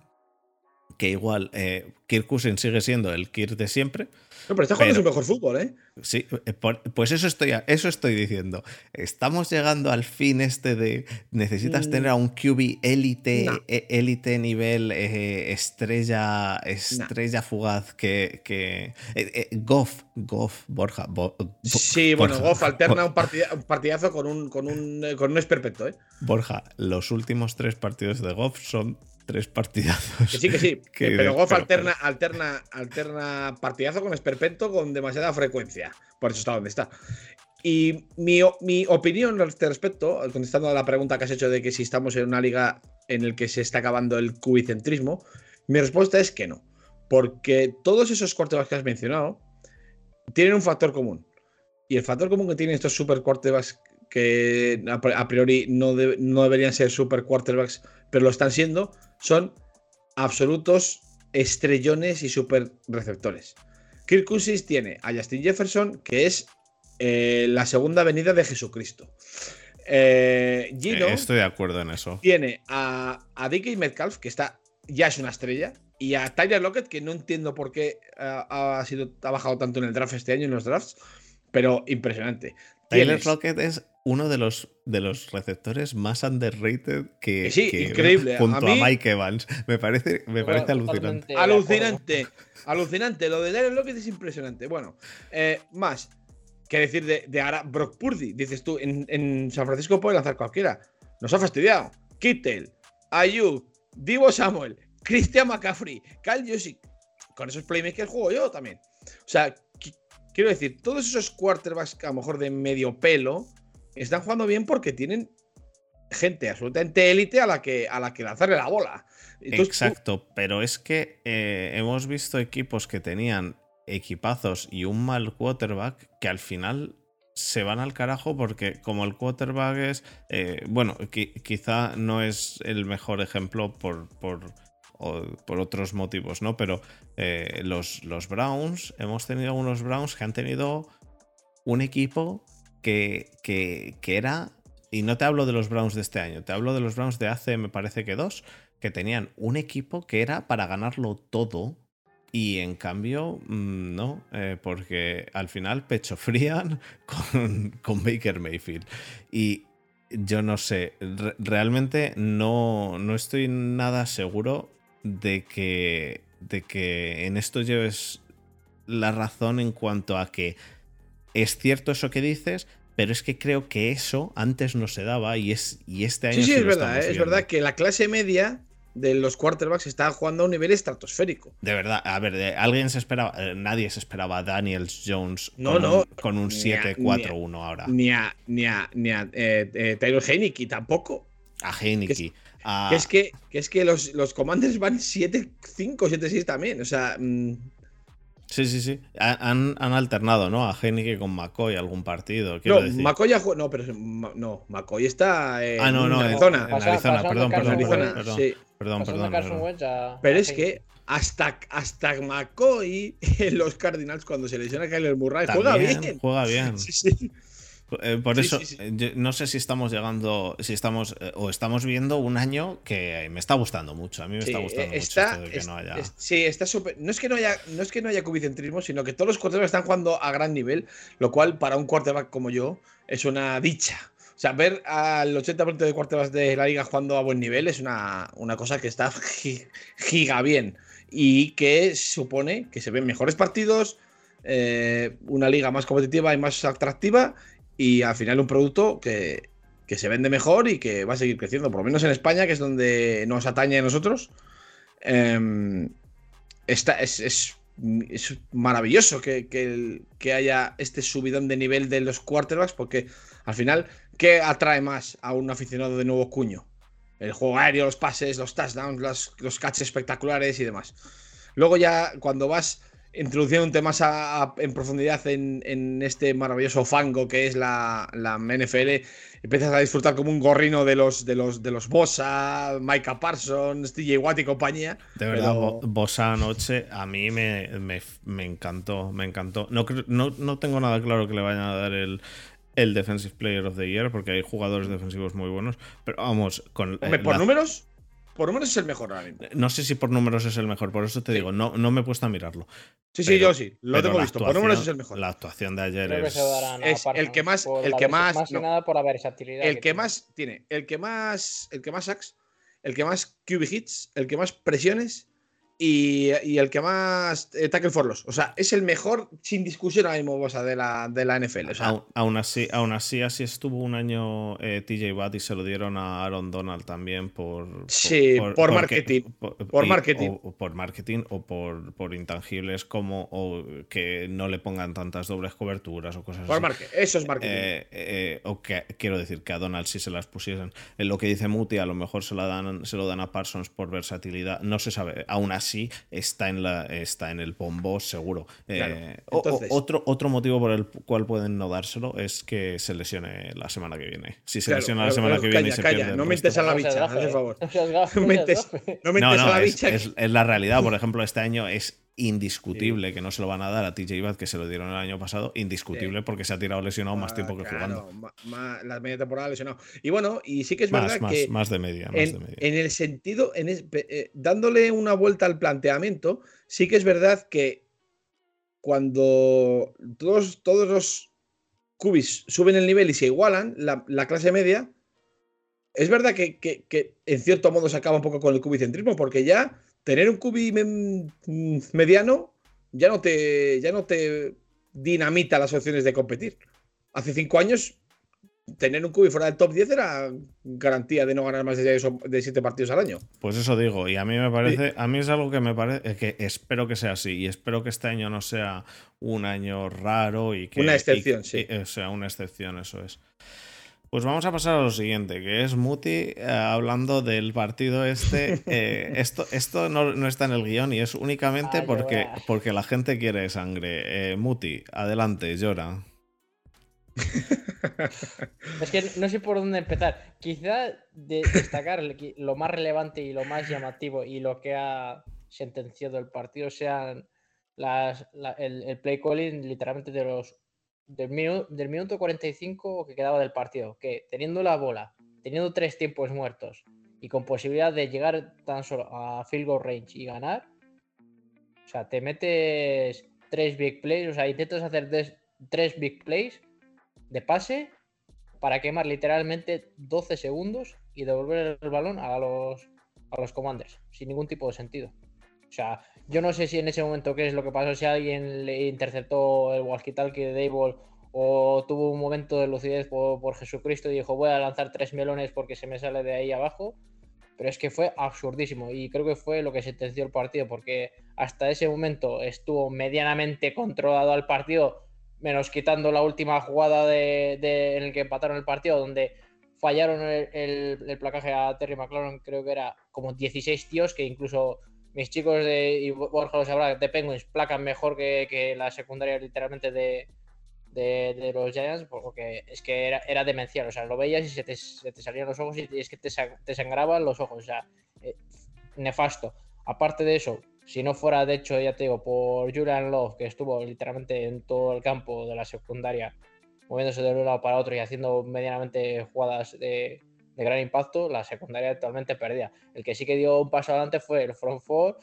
que igual eh, Kirk Cousins sigue siendo el Kirk de siempre. No, pero está jugando Pero- su mejor fútbol, ¿eh? Sí, eh, pues eso estoy, eso estoy diciendo. Estamos llegando al fin este de necesitas Mm. tener a un QB élite, No. eh, élite nivel eh, estrella, estrella fugaz que, que eh, eh, Goff, Goff, Borja, Bo- Bo- Sí, bueno, Goff alterna un, partida- un partidazo con un, con un, con un esperpento, ¿eh? Borja, los últimos tres partidos de Goff son tres partidazos. Que sí, que sí. [LAUGHS] Que- pero Goff alterna, alterna, alterna partidazo con esperpento con demasiada frecuencia. Por eso está donde está. Y mi, mi opinión al este respecto, contestando a la pregunta que has hecho de que si estamos en una liga en la que se está acabando el cubicentrismo, mi respuesta es que no. Porque todos esos quarterbacks que has mencionado tienen un factor común. Y el factor común que tienen estos super quarterbacks que a pri- a priori no, de- no deberían ser super quarterbacks, pero lo están siendo, son absolutos estrellones y super receptores. Kirk Cousins tiene a Justin Jefferson, que es eh, la segunda venida de Jesucristo. Eh, Gino Eh, Estoy de acuerdo en eso. tiene a, a DK Metcalf, que está, ya es una estrella, y a Tyler Lockett, que no entiendo por qué ah, ha, sido, ha bajado tanto en el draft este año, en los drafts, pero impresionante. Tyler Rocket es uno de los, de los receptores más underrated que, sí, que- increíble. junto A Mike Evans. [LAUGHS] Me parece, me parece alucinante. Alucinante, alucinante. Lo de Tyler Lockett es impresionante. Bueno, eh, más que decir de, de ahora Brock Purdy. Dices tú, en, en San Francisco puede lanzar cualquiera. Nos ha fastidiado. Kittel, Ayuk, Divo Samuel, Christian McCaffrey, Kyle Juszczyk. Con esos playmakers juego yo también. O sea, qui- quiero decir, todos esos quarterbacks que a lo mejor de medio pelo están jugando bien porque tienen gente absolutamente élite a la que a la que lanzarle la bola. Exacto, pero es que eh, hemos visto equipos que tenían equipazos y un mal quarterback que al final se van al carajo porque como el quarterback es, eh, bueno, qui- quizá no es el mejor ejemplo por, por, por otros motivos, ¿no? Pero eh, los, los Browns, hemos tenido unos Browns que han tenido un equipo que, que, que era, y no te hablo de los Browns de este año, te hablo de los Browns de hace, me parece que dos, que tenían un equipo que era para ganarlo todo. Y en cambio, mm, no, eh, porque al final pecho frían [LAUGHS] con, con Baker Mayfield. Y yo no sé, re- realmente no, no estoy nada seguro de que, de que en esto lleves la razón en cuanto a que es cierto eso que dices, pero es que creo que eso antes no se daba y, es, y este año Sí, sí, sí es verdad. ¿eh? Es viendo. verdad que la clase media de los quarterbacks está jugando a un nivel estratosférico. De verdad, a ver, alguien se esperaba, eh, nadie se esperaba a Daniels Jones No, con, no, un, con un ni a- 7-4-1 ahora. Ni a, ni a, ni a eh, eh, Tyler Heineke tampoco. A Heineke. a- Que es que, que, es que los, los Commanders van 7-5, 7-6 también. O sea, mm, Sí, sí, sí. Han, han alternado, ¿no? A Heineke con McCoy algún partido. Quiero No, decir. McCoy ha jugado- No, pero no, McCoy está en Ah, no, no, en- Arizona. En Arizona, perdón, perdón, Arizona, perdón, perdón, sí. perdón, perdón, a- Pero a es que hasta, hasta McCoy en [LAUGHS] los Cardinals, cuando se lesiona Kyler Murray, juega bien. Juega bien. [LAUGHS] Sí, sí. Eh, por Sí, eso, sí, sí. eh, yo no sé si estamos llegando, si estamos, eh, o estamos viendo un año que me está gustando mucho. A mí me está gustando mucho esto de que es- no haya. es- sí, está súper. No es que no haya, no es que no haya cubicentrismo, sino que todos los quarterbacks están jugando a gran nivel, lo cual para un quarterback como yo es una dicha. O sea, ver al 80% de quarterbacks de la liga jugando a buen nivel es una, una cosa que está gi- giga bien y que supone que se ven mejores partidos, eh, una liga más competitiva y más atractiva y al final un producto que, que se vende mejor y que va a seguir creciendo, por lo menos en España, que es donde nos atañe a nosotros. Está, es, es- es maravilloso que, que que haya este subidón de nivel de los quarterbacks, porque al final, ¿qué atrae más a un aficionado de nuevo cuño? El juego aéreo, los pases, los touchdowns, los, los catches espectaculares y demás. Luego ya cuando vas introduciéndote más a- a- en profundidad en, en este maravilloso fango que es la, la NFL, empiezas a disfrutar como un gorrino de los de los de los Bosa, Micah Parsons, TJ Watt y compañía. De verdad, pero- Bosa anoche a mí me, me, me encantó, me encantó. No, no, no tengo nada claro que le vayan a dar el, el Defensive Player of the Year, porque hay jugadores defensivos muy buenos, pero vamos, con... Hombre, eh, por la- números, por números es el mejor ahora mismo. no sé si por números es el mejor, por eso te digo, no, no me he puesto a mirarlo. Sí, sí, Pero- yo sí, lo tengo visto. Por números es el mejor. La actuación de ayer es... el que más- por el que más- Más que no. nada por la versatilidad. El que tiene. más tiene, el que más, el que más sacks, el que más QB hits, el que más presiones y, y el que más eh, tackle for loss. O sea, es el mejor sin discusión ahora mismo Bosa, de la, de la NFL. O sea, Aún, aún así, aún así, así estuvo un año eh, TJ Watt y se lo dieron a Aaron Donald también por. por- Sí, por marketing. Por, Por y- marketing. O, o por marketing o por, por intangibles como o que no le pongan tantas dobles coberturas o cosas por así. marketing. Eso es marketing. Eh, eh, o que quiero decir que a Donald sí se las pusiesen. En lo que dice Muti, a lo mejor se, la dan, se lo dan a Parsons por versatilidad. No se sabe. Aún así, está en, la, está en el bombo seguro. Claro. Eh, o- o- Entonces- otro, otro motivo por el cual pueden no dárselo es que se lesione la semana que viene. Si se Claro, lesiona la semana que viene y calla, se calla, pierde no mentes a la bicha, haz favor. No mentes, no No, a la bicha. es la realidad. Por ejemplo, este año es indiscutible que no se lo van a dar a TJ Watt, que se lo dieron el año pasado. Indiscutible porque se ha tirado lesionado más Ah, tiempo que claro, jugando. la media temporada lesionado. Y bueno, y sí que es Más, verdad más, que más de media. De en, media. en el sentido, en es- eh, dándole una vuelta al planteamiento, sí que es verdad que cuando todos, todos los cubis suben el nivel y se igualan, la, la clase media, es verdad que, que- que en cierto modo se acaba un poco con el cubicentrismo, porque ya tener un cubi me- mm, mediano ya no te, ya no te dinamita las opciones de competir. Hace cinco años tener un cubi fuera del top 10 era garantía de no ganar más de 7 partidos al año. Pues eso digo, y a mí me parece, a mí es algo que me parece, que espero que sea así, y espero que este año no sea un año raro y que... Una excepción, y- sí. y- o sea, una excepción, eso es. Pues vamos a pasar a lo siguiente, que es Muti eh, hablando del partido este. [LAUGHS] eh, esto esto no, no está en el guion y es únicamente Ay, qué porque, porque la gente quiere sangre. Eh, Muti, adelante, llora. [LAUGHS] Es que no sé por dónde empezar. Quizá de- destacar lo más relevante y lo más llamativo y lo que ha sentenciado el partido sean las, la- el, el play calling literalmente de los del, minu- del minuto 45 que quedaba del partido. Que teniendo la bola, teniendo tres tiempos muertos y con posibilidad de llegar tan solo a field goal range y ganar, o sea, te metes tres big plays, o sea, intentas hacer tres big plays de pase para quemar literalmente 12 segundos y devolver el balón a los, a los commanders, sin ningún tipo de sentido. O sea, yo no sé si en ese momento qué es lo que pasó, si alguien le interceptó el walkie-talkie de Dable o tuvo un momento de lucidez por, Jesucristo y dijo voy a lanzar tres melones porque se me sale de ahí abajo. Pero es que fue absurdísimo y creo que fue lo que sentenció el partido porque hasta ese momento estuvo medianamente controlado al partido, menos quitando la última jugada en el que empataron el partido, donde fallaron el, el- el placaje a Terry McLaurin, creo que era como 16 tíos que incluso mis chicos de, y Borja lo sabrá, de Penguins placan mejor que, que la secundaria literalmente de, de, los Giants, porque es que era, era, demencial, o sea, lo veías y se te, se te salían los ojos y es que te, te sangraban los ojos, o sea, eh, nefasto. Aparte de eso, si no fuera, de hecho, ya te digo, por Julian Love, que estuvo literalmente en todo el campo de la secundaria, moviéndose de un lado para otro y haciendo medianamente jugadas de, de gran impacto, la secundaria totalmente perdida. El que sí que dio un paso adelante fue el front four,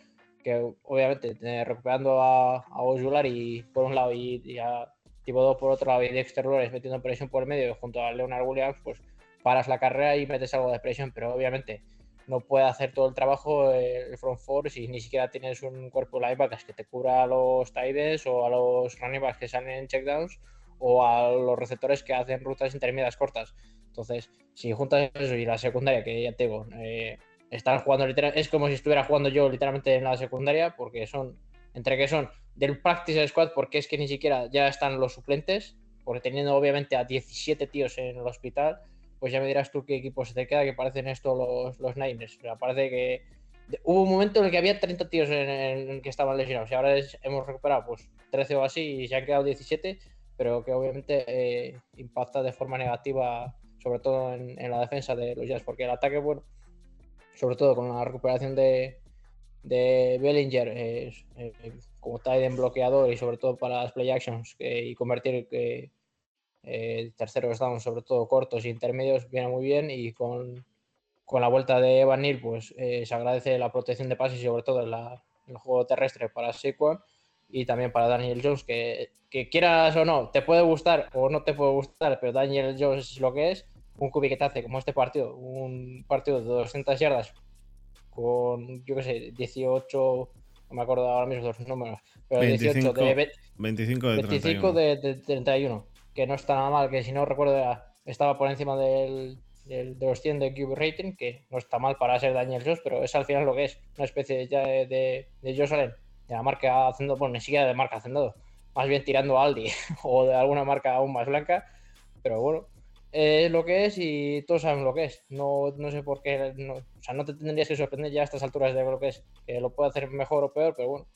que obviamente eh, recuperando a, a y por un lado y, y a Thibodeau por otro lado y Dexter Lawrence metiendo presión por el medio junto a Leonard Williams, pues paras la carrera y metes algo de presión, pero obviamente no puede hacer todo el trabajo el front four si ni siquiera tienes un cuerpo linebackers que te cubra a los tides o a los running backs que salen en checkdowns o a los receptores que hacen rutas intermedias cortas. Entonces, si juntas eso y la secundaria, que ya tengo, eh, están jugando literalmente, es como si estuviera jugando yo literalmente en la secundaria, porque son, entre que son del practice squad, porque es que ni siquiera ya están los suplentes, porque teniendo obviamente a 17 tíos en el hospital, pues ya me dirás tú qué equipo se te queda, que parecen esto los, los Niners. O sea, parece que hubo un momento en el que había 30 tíos en, que estaban lesionados y ahora hemos recuperado pues 13 o así y se han quedado 17, pero que obviamente eh, impacta de forma negativa sobre todo en, la defensa de los Jazz, porque el ataque, bueno, sobre todo con la recuperación de, de Bellinger eh, como tight bloqueador y sobre todo para las play actions y convertir que eh, terceros downs, sobre todo cortos e intermedios, viene muy bien y con, con la vuelta de Evan Neal, pues eh, se agradece la protección de pases y sobre todo en, el juego terrestre para Saquon y también para Daniel Jones, que, que, quieras o no, te puede gustar o no te puede gustar, pero Daniel Jones es lo que es, un cubi que te hace como este partido, un partido de 200 yardas con, yo qué sé, 18, no me acuerdo ahora mismo los números, pero 18 de, 25 de 25 de, 31, que no está nada mal, que si no recuerdo estaba por encima del, del, de los 100 de QB rating, que no está mal para ser Daniel Jones, pero es al final lo que es, una especie de, de, de Josh Allen, de la marca haciendo, bueno, ni siquiera de marca haciendo, más bien tirando a Aldi [LAUGHS] o de alguna marca aún más blanca, pero bueno, es lo que es y todos saben lo que es. No, no sé por qué, no, o sea, no te tendrías que sorprender ya a estas alturas de lo que es, que lo puede hacer mejor o peor, pero bueno,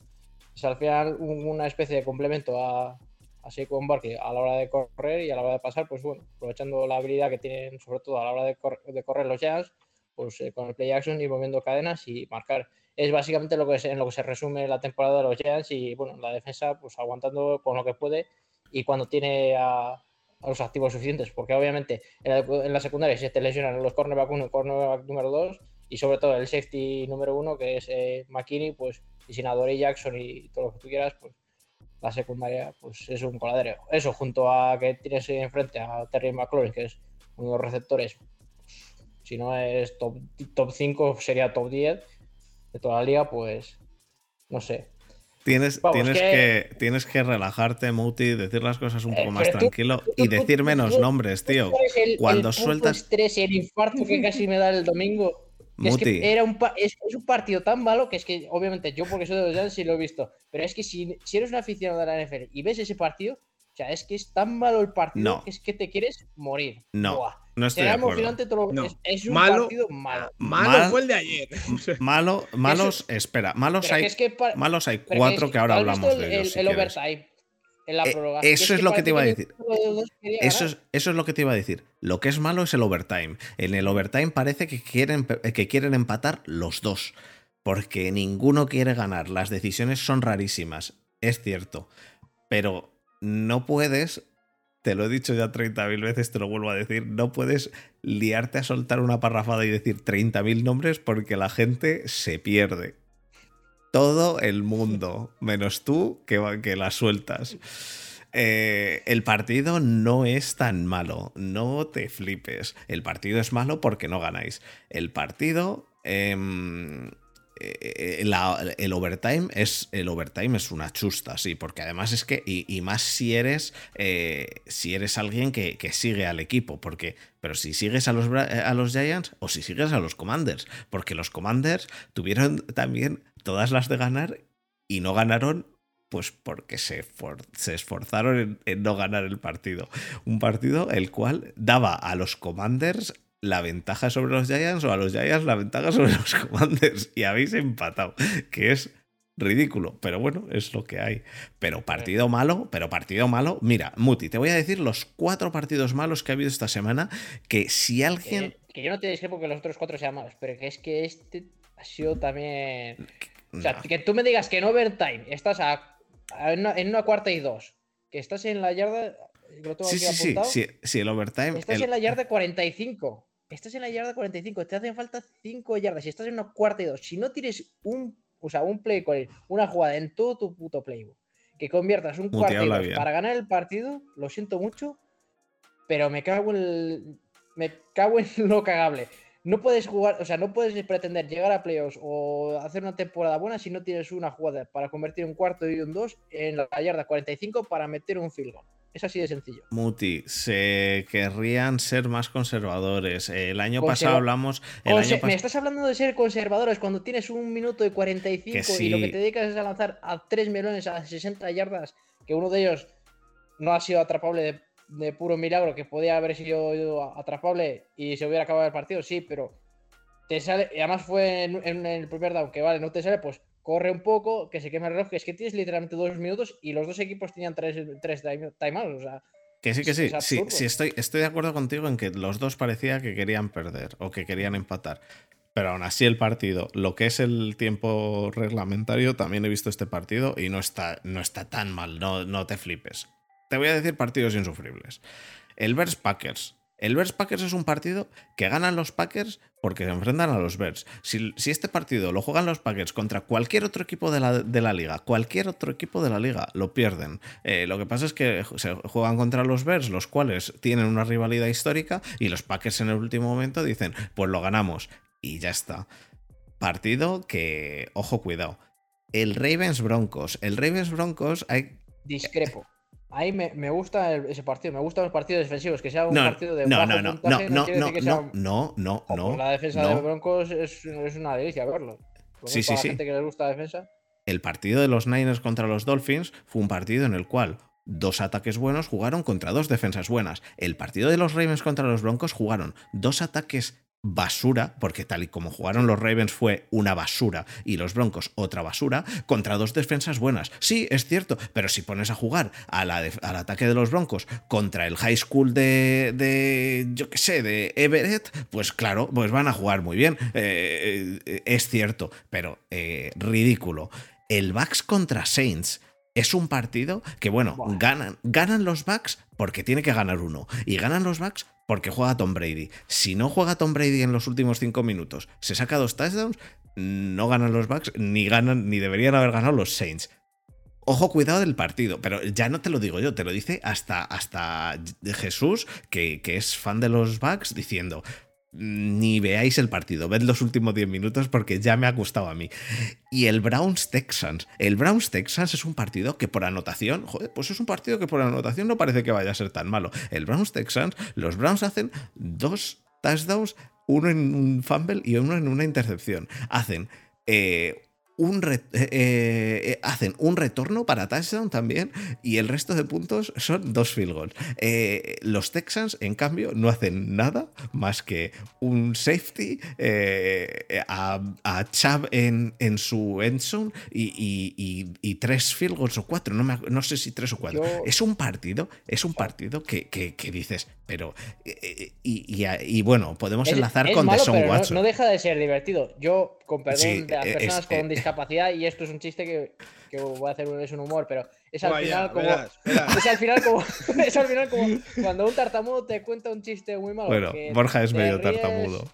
es al final una especie de complemento a, así con Barkley a la hora de correr y a la hora de pasar, pues bueno, aprovechando la habilidad que tienen sobre todo a la hora de, de correr los Giants, pues eh, con el play action y moviendo cadenas y marcar. Es básicamente lo que es, en lo que se resume la temporada de los Giants y bueno, la defensa pues aguantando con lo que puede y cuando tiene a, los activos suficientes, porque obviamente en la, secundaria si te lesionan los cornerback 1 y cornerback número 2, y sobre todo el safety número 1, que es eh, McKinney, pues, y sin Adore Jackson y todo lo que tú quieras, pues la secundaria pues es un coladero. Eso, junto a que tienes enfrente a Terry McLaurin, que es uno de los receptores, si no es top, top 5, sería top 10 de toda la liga, pues no sé. Tienes, tienes, que... tienes que relajarte, Muti, decir las cosas un eh, poco más tranquilo y decir menos nombres, tío. Cuando sueltas. estrés y el infarto que casi me da el domingo. Es que era un es, un partido tan malo que es que, obviamente, yo porque soy de los Giants sí lo he visto. Pero es que si, si eres un aficionado de la NFL y ves ese partido, o sea, es que es tan malo el partido que es que te quieres morir. No. No estoy de acuerdo. Es, un malo, partido malo. Malo fue el de ayer. [LAUGHS] Malo, malos, espera, malos hay, malos hay cuatro que, ahora hablamos de ellos. El, overtime. En la eh, eso es, lo que te iba a decir. Eso es, eso es lo que te iba a decir. Lo que es malo es el overtime. En el overtime parece que quieren, que quieren empatar los dos. Porque ninguno quiere ganar. Las decisiones son rarísimas. Es cierto. Pero no puedes te lo he dicho ya 30.000 veces, te lo vuelvo a decir, no puedes liarte a soltar una parrafada y decir 30.000 nombres porque la gente se pierde. Todo el mundo, menos tú que, que la sueltas. Eh, el partido no es tan malo, no te flipes. El partido es malo porque no ganáis. El partido em, el overtime es el overtime es una chusta, sí, porque además es que, y, más si eres eh, si eres alguien que, sigue al equipo, porque, pero si sigues a los, a los Giants o si sigues a los Commanders, porque los Commanders tuvieron también todas las de ganar y no ganaron pues porque se, se esforzaron en, no ganar el partido. Un partido el cual daba a los Commanders la ventaja sobre los Giants o a los Giants la ventaja sobre los [LAUGHS] Commanders y habéis empatado, que es ridículo, pero bueno, es lo que hay. Pero partido malo, pero partido malo. Mira, Muti, te voy a decir los cuatro partidos malos que ha habido esta semana, que si alguien... Eh, que yo no te discrepo que los otros cuatro sean malos, pero que es que este ha sido también... O sea, que tú me digas que en overtime estás a, a una- en una cuarta y dos, que estás en la yarda... Lo tengo Sí, aquí sí, sí, sí, sí, el overtime... Estás el- en la yarda 45. Estás en la yarda 45. Te hacen falta 5 yardas. Y estás en una cuarta y dos. Si no tienes un, o sea, un play call, una jugada en todo tu puto playbook, que conviertas un cuarto y dos para ganar el partido, lo siento mucho, pero me cago en el- me cago en lo cagable. No puedes jugar, o sea, no puedes pretender llegar a playoffs o hacer una temporada buena si no tienes una jugada para convertir un cuarto y un dos en la yarda 45 para meter un field goal. Es así de sencillo. Muti, se querrían ser más conservadores. El año Conserva- pasado hablamos. El Conse- año pas- Me estás hablando de ser conservadores cuando tienes un minuto y 45 Que y lo que sí. te dedicas es a lanzar a tres melones a 60 yardas, que uno de ellos no ha sido atrapable de, de puro milagro, que podía haber sido atrapable y se hubiera acabado el partido, sí, pero te sale, y además fue en, en el primer down, que vale, no te sale, pues corre un poco, que se queme el reloj, que es que tienes literalmente dos minutos y los dos equipos tenían tres, tres time- timeouts, o sea, Que sí, que sí. sí, estoy, estoy de acuerdo contigo en que los dos parecía que querían perder o que querían empatar. Pero aún así el partido, lo que es el tiempo reglamentario, también he visto este partido y no está, no está tan mal, no, no te flipes. Te voy a decir partidos insufribles. El Bears Packers. El Bears Packers es un partido que ganan los Packers porque se enfrentan a los Bears. Si, este partido lo juegan los Packers contra cualquier otro equipo de la, de la liga, cualquier otro equipo de la liga, lo pierden. Eh, lo que pasa es que se juegan contra los Bears, los cuales tienen una rivalidad histórica, y los Packers en el último momento dicen, pues lo ganamos. Y ya está. Partido que, ojo, cuidado. El Ravens Broncos. El Ravens Broncos hay discrepo. Ahí me, me gusta el- ese partido, me gustan los partidos defensivos, que sea un No, partido de no, bajo no, no, no, puntaje, no, no, sea no, no, no, Ojo, no, la defensa no. de Broncos es, es una delicia verlo. Por lo Sí, sí, sí. la gente que les gusta la defensa. El partido de los Niners contra los Dolphins fue un partido en el cual dos ataques buenos jugaron contra dos defensas buenas. El partido de los Ravens contra los Broncos jugaron dos ataques basura, porque tal y como jugaron los Ravens fue una basura y los Broncos otra basura, contra dos defensas buenas. Sí, es cierto, pero si pones a jugar a la def- al ataque de los Broncos contra el high school de, de yo qué sé, de Everett, pues claro, pues van a jugar muy bien. Eh, eh, es cierto, pero eh, ridículo. El Bucks contra Saints. Es un partido que, bueno, ganan, ganan los Bucks porque tiene que ganar uno. Y ganan los Bucks porque juega Tom Brady. Si no juega Tom Brady en los últimos cinco minutos, se saca dos touchdowns, no ganan los Bucks, ni ganan, ni deberían haber ganado los Saints. Ojo, cuidado del partido, pero ya no te lo digo yo, te lo dice hasta, hasta Jesús, que, que es fan de los Bucks, diciendo. Ni veáis el partido, ved los últimos 10 minutos porque ya me ha gustado a mí. Y el Browns Texans. El Browns Texans es un partido que por anotación, joder, pues es un partido que por anotación no parece que vaya a ser tan malo. El Browns Texans, los Browns hacen dos touchdowns, uno en un fumble y uno en una intercepción. Hacen eh, un re- eh, eh, hacen un retorno para touchdown también y el resto de puntos son dos field goals. Eh, los Texans, en cambio, no hacen nada más que un safety eh, a, a Chubb en, en su end zone y, y- y- y tres field goals o cuatro, no, me no sé si tres o cuatro. Yo- Es un partido, es un partido que, que- que dices, pero... eh, eh, y, bueno, podemos Es- enlazar es con malo, no- Watson. No, deja de ser divertido. Yo, con perdón Sí, de las personas eh, con discapacidad, y esto es un chiste que, que voy a hacer un, es un humor, pero es al Vaya, final como. verás, verás. Es al final como. [LAUGHS] es al final como cuando un tartamudo te cuenta un chiste muy malo. Bueno, Borja es medio ríes, tartamudo.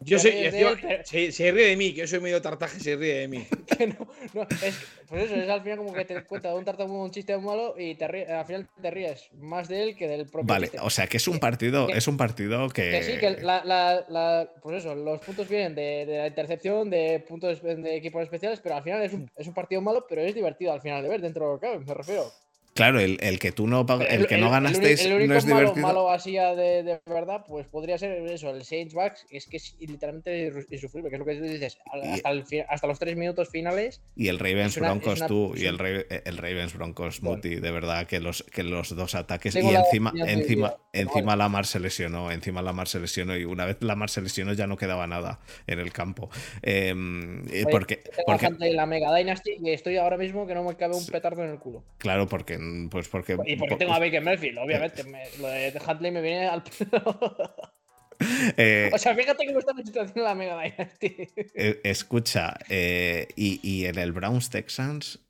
Yo soy. ríes de encima- él, pero- se, se ríe de mí, que yo soy medio tartaje, se ríe de mí. [LAUGHS] que no, no, es, pues eso, es al final como que te cuenta de un tartamudo un chiste malo y te ríes- al final te ríes más de él que del propio Vale, chiste. o sea que es un partido, que- es un partido que... Que sí, que la, la- la- pues eso, los puntos vienen de, de la intercepción, de puntos de equipos especiales, pero al final es un, es un partido malo, pero es divertido al final de ver dentro de lo que cabe, me refiero. Claro, el, el que tú no el, que no uni- ganasteis el único no es malo, divertido. malo así de, de verdad, pues podría ser eso, el Saints Bucks, es que es literalmente insufrible, que es lo que tú dices, Y- hasta, el hasta los tres minutos finales, Y el Ravens una- Broncos una- tú y el, Ra- el Ravens Broncos Bueno. Muti, de verdad que los, que los dos ataques Tengo y encima, encima, encima Lamar se lesionó, encima Lamar se lesionó y una vez Lamar se lesionó ya no quedaba nada en el campo. Em, eh, Oye, porque, porque la Mega Dynasty y estoy ahora mismo que no me cabe un petardo en el culo. claro, porque pues porque, Y porque tengo a Baker Mayfield, obviamente, me- lo de Huntley me viene al [LAUGHS] eh, O sea, fíjate cómo está la situación en la Mega Dynasty. Eh, escucha, eh, y, y en el Browns Texans,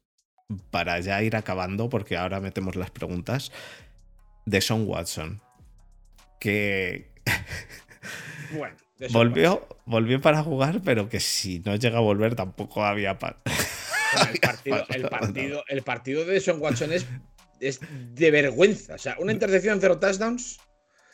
para ya ir acabando, porque ahora metemos las preguntas, de Sean Watson, que Bueno, [LAUGHS] de volvió, volvió para jugar, pero que si no llega a volver tampoco había... Bueno, el, [LAUGHS] partido, el, partido, el partido de Son Watson es, es de vergüenza. O sea, una intercepción, cero touchdowns.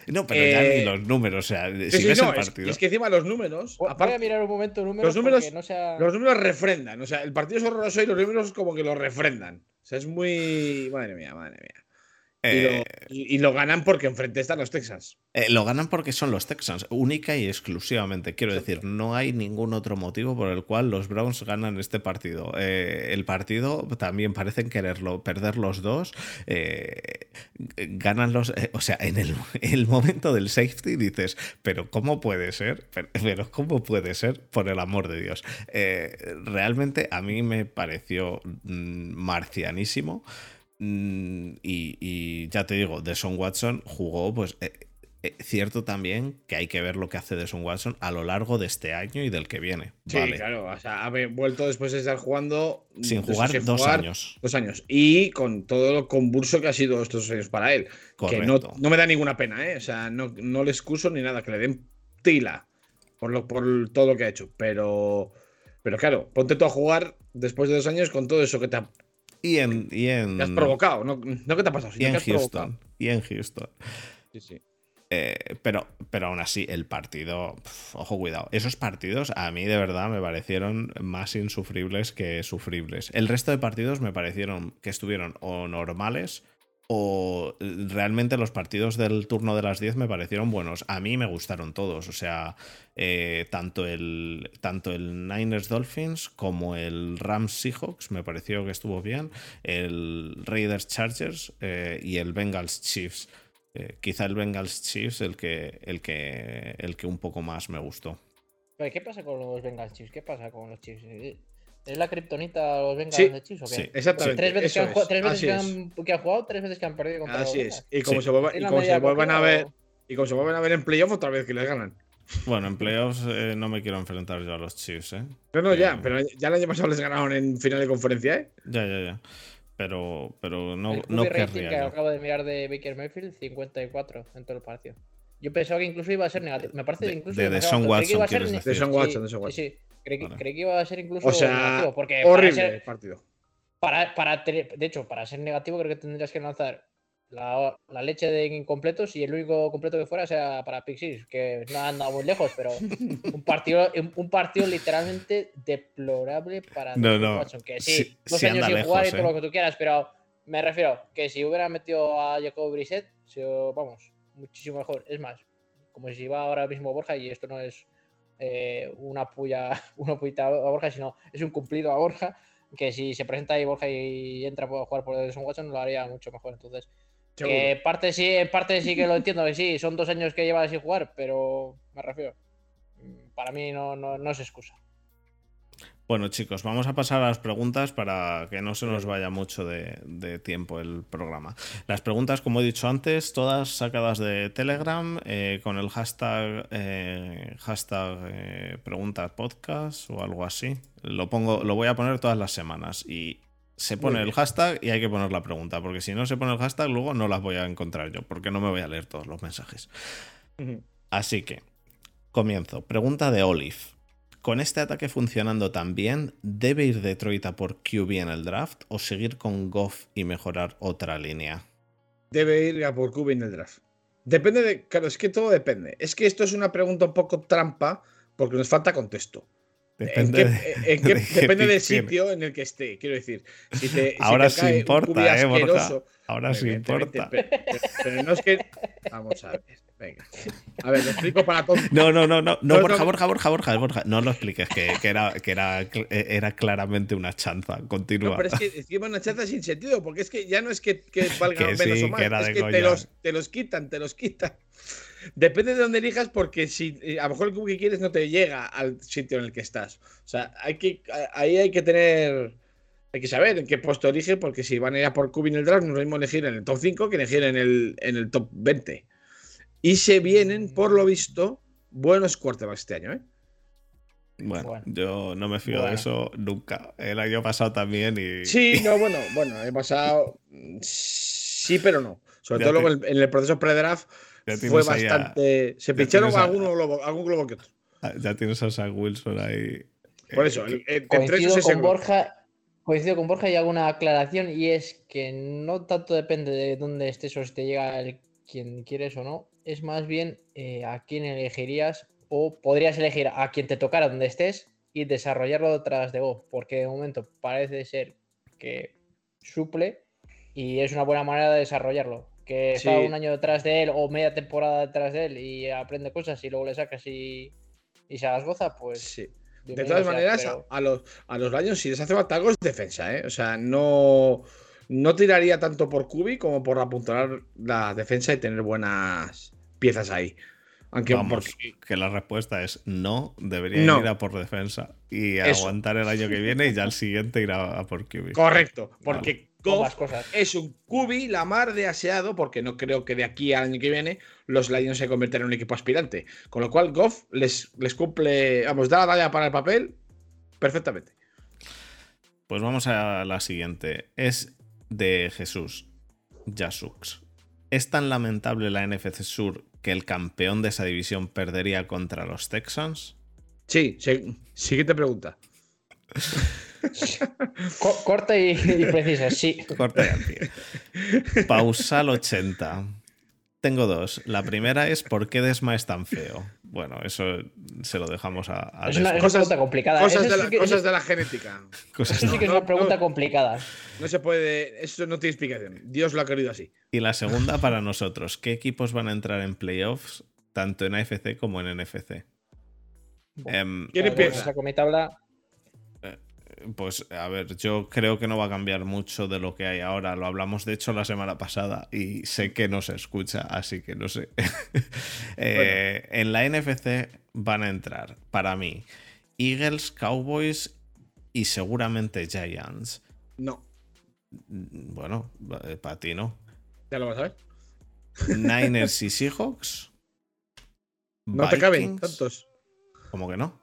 No, pero ya Eh, ni los números, o sea, si Sí, sí, ves no, el es, partido... es que encima los números, Voy voy aparte, a mirar un momento números, los números- no sea... los números refrendan. O sea, el partido es horroroso y los números como que lo refrendan. O sea, es muy. Madre mía, madre mía. Y, eh, lo, y- lo ganan porque enfrente están los Texans. Eh, lo ganan porque son los Texans, única y exclusivamente. Quiero decir, no hay ningún otro motivo por el cual los Browns ganan este partido. Eh, el partido también parecen quererlo perder los dos. ganan los. o sea, en el, [LAUGHS] el momento del safety dices, pero ¿cómo puede ser? Pero, pero ¿cómo puede ser? Por el amor de Dios. Realmente a mí me pareció mm, marcianísimo. Mm, y, y ya te digo, Deson Watson jugó, pues eh, eh, cierto también que hay que ver lo que hace Deson Watson a lo largo de este año y del que viene. Sí, vale. claro. O sea, ha vuelto después de estar jugando. Sin jugar dos jugar años. Dos años. Y con todo lo convulso que ha sido estos años para él. Que no me da ninguna pena, ¿eh? O sea, no, no le excuso ni nada, que le den tila por, lo, por todo lo que ha hecho. Pero, pero claro, ponte tú a jugar después de dos años con todo eso que te, ha- Y en, y en, que has provocado. No, no que te ha pasado, y sino en que has provocado. Houston. Y en Houston. Sí, sí. Eh, pero, pero aún así, el partido, pf, ojo, cuidado. Esos partidos a mí de verdad me parecieron más insufribles que sufribles. El resto de partidos me parecieron que estuvieron o normales o realmente los partidos del turno de las 10 me parecieron buenos. A mí me gustaron todos. O sea, eh, tanto, el, tanto el Niners Dolphins como el Rams Seahawks me pareció que estuvo bien. El Raiders Chargers eh, y el Bengals Chiefs. Eh, quizá el Bengals Chiefs el que, el, que, el que un poco más me gustó. Pero, ¿Qué pasa con los Bengals Chiefs? ¿Qué pasa con los Chiefs? ¿Es la kriptonita los Bengals Sí, de Chiefs o qué? sí, exactamente, Tres veces, que han, jugado- es, tres veces que, han, que han jugado, tres veces que han perdido contra Así los es. Y como, Sí. se, vuelva- y ¿Es la como se media vuelvan a ver. o- Y como se vuelven a ver en playoff otra vez que les ganan. Bueno, en playoffs eh, no me quiero enfrentar yo a los Chiefs, ¿eh? No, no, ya, Eh, pero ya el año pasado les ganaron en final de conferencia, ¿eh? Ya, ya, ya. Pero, pero no, el no que yo. acabo de mirar de Baker Mayfield, 54 en todo el partido. Yo pensaba que incluso iba a ser negativo. Me parece De- que incluso de iba a Watson, ser decir. De Sean sí, Watson, de Sean sí, Watson. sí. Creí, que- Vale. creí que iba a ser incluso O sea, negativo. Porque para horrible ser- el partido. Para, para de hecho, para ser negativo, creo que tendrías que lanzar la, la leche de incompletos y el único completo que fuera sea para Pixis, que no han andado muy lejos, pero [LAUGHS] un partido, un- partido literalmente deplorable para No, no, Watson. Que sí, sí- dos sí años sin jugar y todo ¿eh? lo que tú quieras, pero me refiero que si hubiera metido a Jacob Brissett, se- vamos, muchísimo mejor. Es más, como si va ahora mismo Borja y esto no es eh, una puya, [LAUGHS] una puita a Borja, sino es un cumplido a Borja, que si se presenta ahí Borja y entra a jugar por Edson Watson lo haría mucho mejor. Entonces. Que en parte sí, en parte sí que lo entiendo, que sí, son dos años que lleva sin jugar, pero me refiero. mm, Para mí no, no, no es excusa. Bueno, chicos, vamos a pasar a las preguntas para que no se nos vaya mucho de, de tiempo el programa. Las preguntas, como he dicho antes, todas sacadas de Telegram eh, con el hashtag, eh, hashtag eh, preguntas podcast o algo así. Lo, pongo, lo voy a poner todas las semanas y se pone el hashtag y hay que poner la pregunta, porque si no se pone el hashtag, luego no las voy a encontrar yo, porque no me voy a leer todos los mensajes. Así que, comienzo. Pregunta de Olive. Con este ataque funcionando tan bien, ¿debe ir Detroit a por QB en el draft o seguir con Goff y mejorar otra línea? Debe ir a por QB en el draft. Depende de. Claro, es que todo depende. Es que esto es una pregunta un poco trampa porque nos falta contexto. Depende, ¿En de- qué depende del sitio en el que esté, quiero decir. Si te, Ahora sí importa, ¿eh, Borja? Ahora sí evidentemente, importa. Pero, pero- no es que. Vamos a ver. Venga. A ver, lo explico para todos. No, no, no, no, no, Borja. Borja, Borja, Borja, Borja, no lo expliques, que, que era, que era, era claramente una chanza. Continúa. No, pero es que encima una chaza sin sentido, porque es que ya no es que, que valgan [LAUGHS] Que menos sí, o más, que es que te los, te los quitan, te los quitan. Depende de dónde elijas, porque si eh, a lo mejor el cubo que quieres no te llega al sitio en el que estás. O sea, hay que, ahí hay que tener. Hay que saber en qué puesto elige, porque si van a ir a por cubi en el draft, no es lo mismo elegir en el top 5 que elegir en el, en el top 20. Y se vienen, por lo visto, buenos quarterbacks este año, ¿eh? Bueno, Bueno. yo no me fío de eso nunca. El año pasado también y. Sí, [LAUGHS] no, bueno, bueno, he pasado. mm, Sí, pero no. Sobre Ya todo te- luego en, el proceso pre-draft fue a- bastante. se pincharon a- algún globo, algún globo que otro. Ya tienes a Zach Wilson ahí. Por eh, eso, el- el- entre Coincido esos ese con. Borja. Coincido con Borja y hago una aclaración y es que no tanto depende de dónde estés o si te llega el quien quieres o no, es más bien eh, a quién elegirías o podrías elegir a quien te tocara donde estés y desarrollarlo detrás de Go, porque de momento parece ser que suple y es una buena manera de desarrollarlo. Que está Sí. un año detrás de él o media temporada detrás de él y aprende cosas y luego le sacas y, y se las goza, pues Sí. De todas sea, maneras, pero- a, los, a los Lions, si les hace falta algo, es defensa, ¿eh? O sea, no, no tiraría tanto por Kubi como por apuntalar la defensa y tener buenas piezas ahí. Aunque Vamos, porque- que la respuesta es no, debería No. ir a por defensa y Eso. aguantar el año que viene y ya el siguiente ir a, a por QB. correcto, porque Goff más cosas. es un cubi la mar de aseado, porque no creo que de aquí al año que viene los Lions se conviertan en un equipo aspirante. Con lo cual, Goff les, les cumple, vamos, da la talla para el papel perfectamente. Pues vamos a la siguiente. Es de Jesús Yasux. ¿Es tan lamentable la NFC Sur que el campeón de esa división perdería contra los Texans? Sí, sí siguiente pregunta. [LAUGHS] Co- corta y, y precisa, sí. Corta y al pie. Pausal 80. Tengo dos. La primera es ¿por qué Desma es tan feo? Bueno, eso se lo dejamos a, a Es una, es Cosas- pregunta complicada. Cosas, Eso de sí la, que- cosas eso- de la genética. Cosas eso sí no. que es una pregunta no. complicada. No se puede. Eso no tiene explicación. Dios lo ha querido así. Y la segunda para nosotros. ¿Qué equipos van a entrar en playoffs tanto en AFC como en NFC? Em, ¿Quién Vale, empieza? esa con mi tabla. Pues a ver, yo creo que no va a cambiar mucho de lo que hay ahora. Lo hablamos de hecho la semana pasada y sé que no se escucha, así que no sé. [LAUGHS] Eh, En la NFC van a entrar, para mí, Eagles, Cowboys y seguramente Giants. No. Mm, Bueno, eh, para ti no. Ya lo vas a ver. Niners y Seahawks. No te caben tantos. ¿Cómo que no?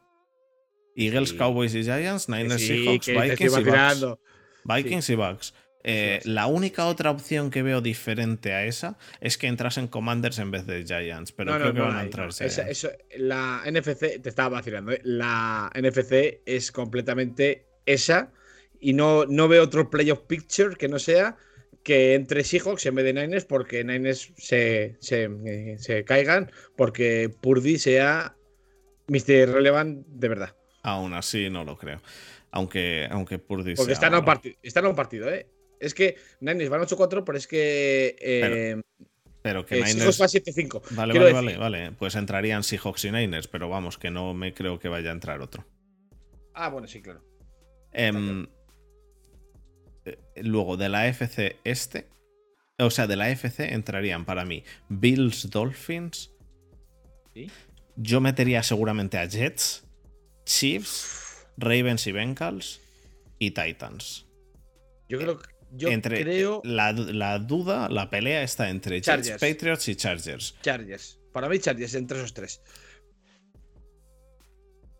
Eagles, Sí. Cowboys y Giants, Niners, Sí, Seahawks, Vikings y Bucks. Vikings y Bucks. Eh, la única otra opción que veo diferente a esa es que entrasen Commanders en vez de Giants, pero no, creo no, que no, van a entrar no. Giants. Esa- eso- la NFC, te estaba vacilando, ¿eh? la NFC es completamente esa y no, no veo otro playoff picture que no sea que entre Seahawks en vez de Niners porque Niners se, se, eh, se caigan porque Purdy sea Mr. Relevant de verdad. Aún así no lo creo. Aunque, aunque Purdy Porque están a, un están a un partido, ¿eh? Es que Niners van 8-4, pero es que eh, Pero que eh, Niners... Va 7-5. Vale, Quiero vale, decir- vale, vale. Pues entrarían Seahawks y Niners, pero vamos, que no me creo que vaya a entrar otro. Ah, bueno, sí, claro. Em, eh, luego, de la FC este, o sea, de la FC entrarían para mí Bills Dolphins. ¿Sí? Yo metería seguramente a Jets, Chiefs, Ravens y Bengals y Titans. Yo creo que. Yo entre creo. la, la duda, la pelea está entre Jets, Chargers. Patriots y Chargers. Chargers. Para mí, Chargers entre esos tres.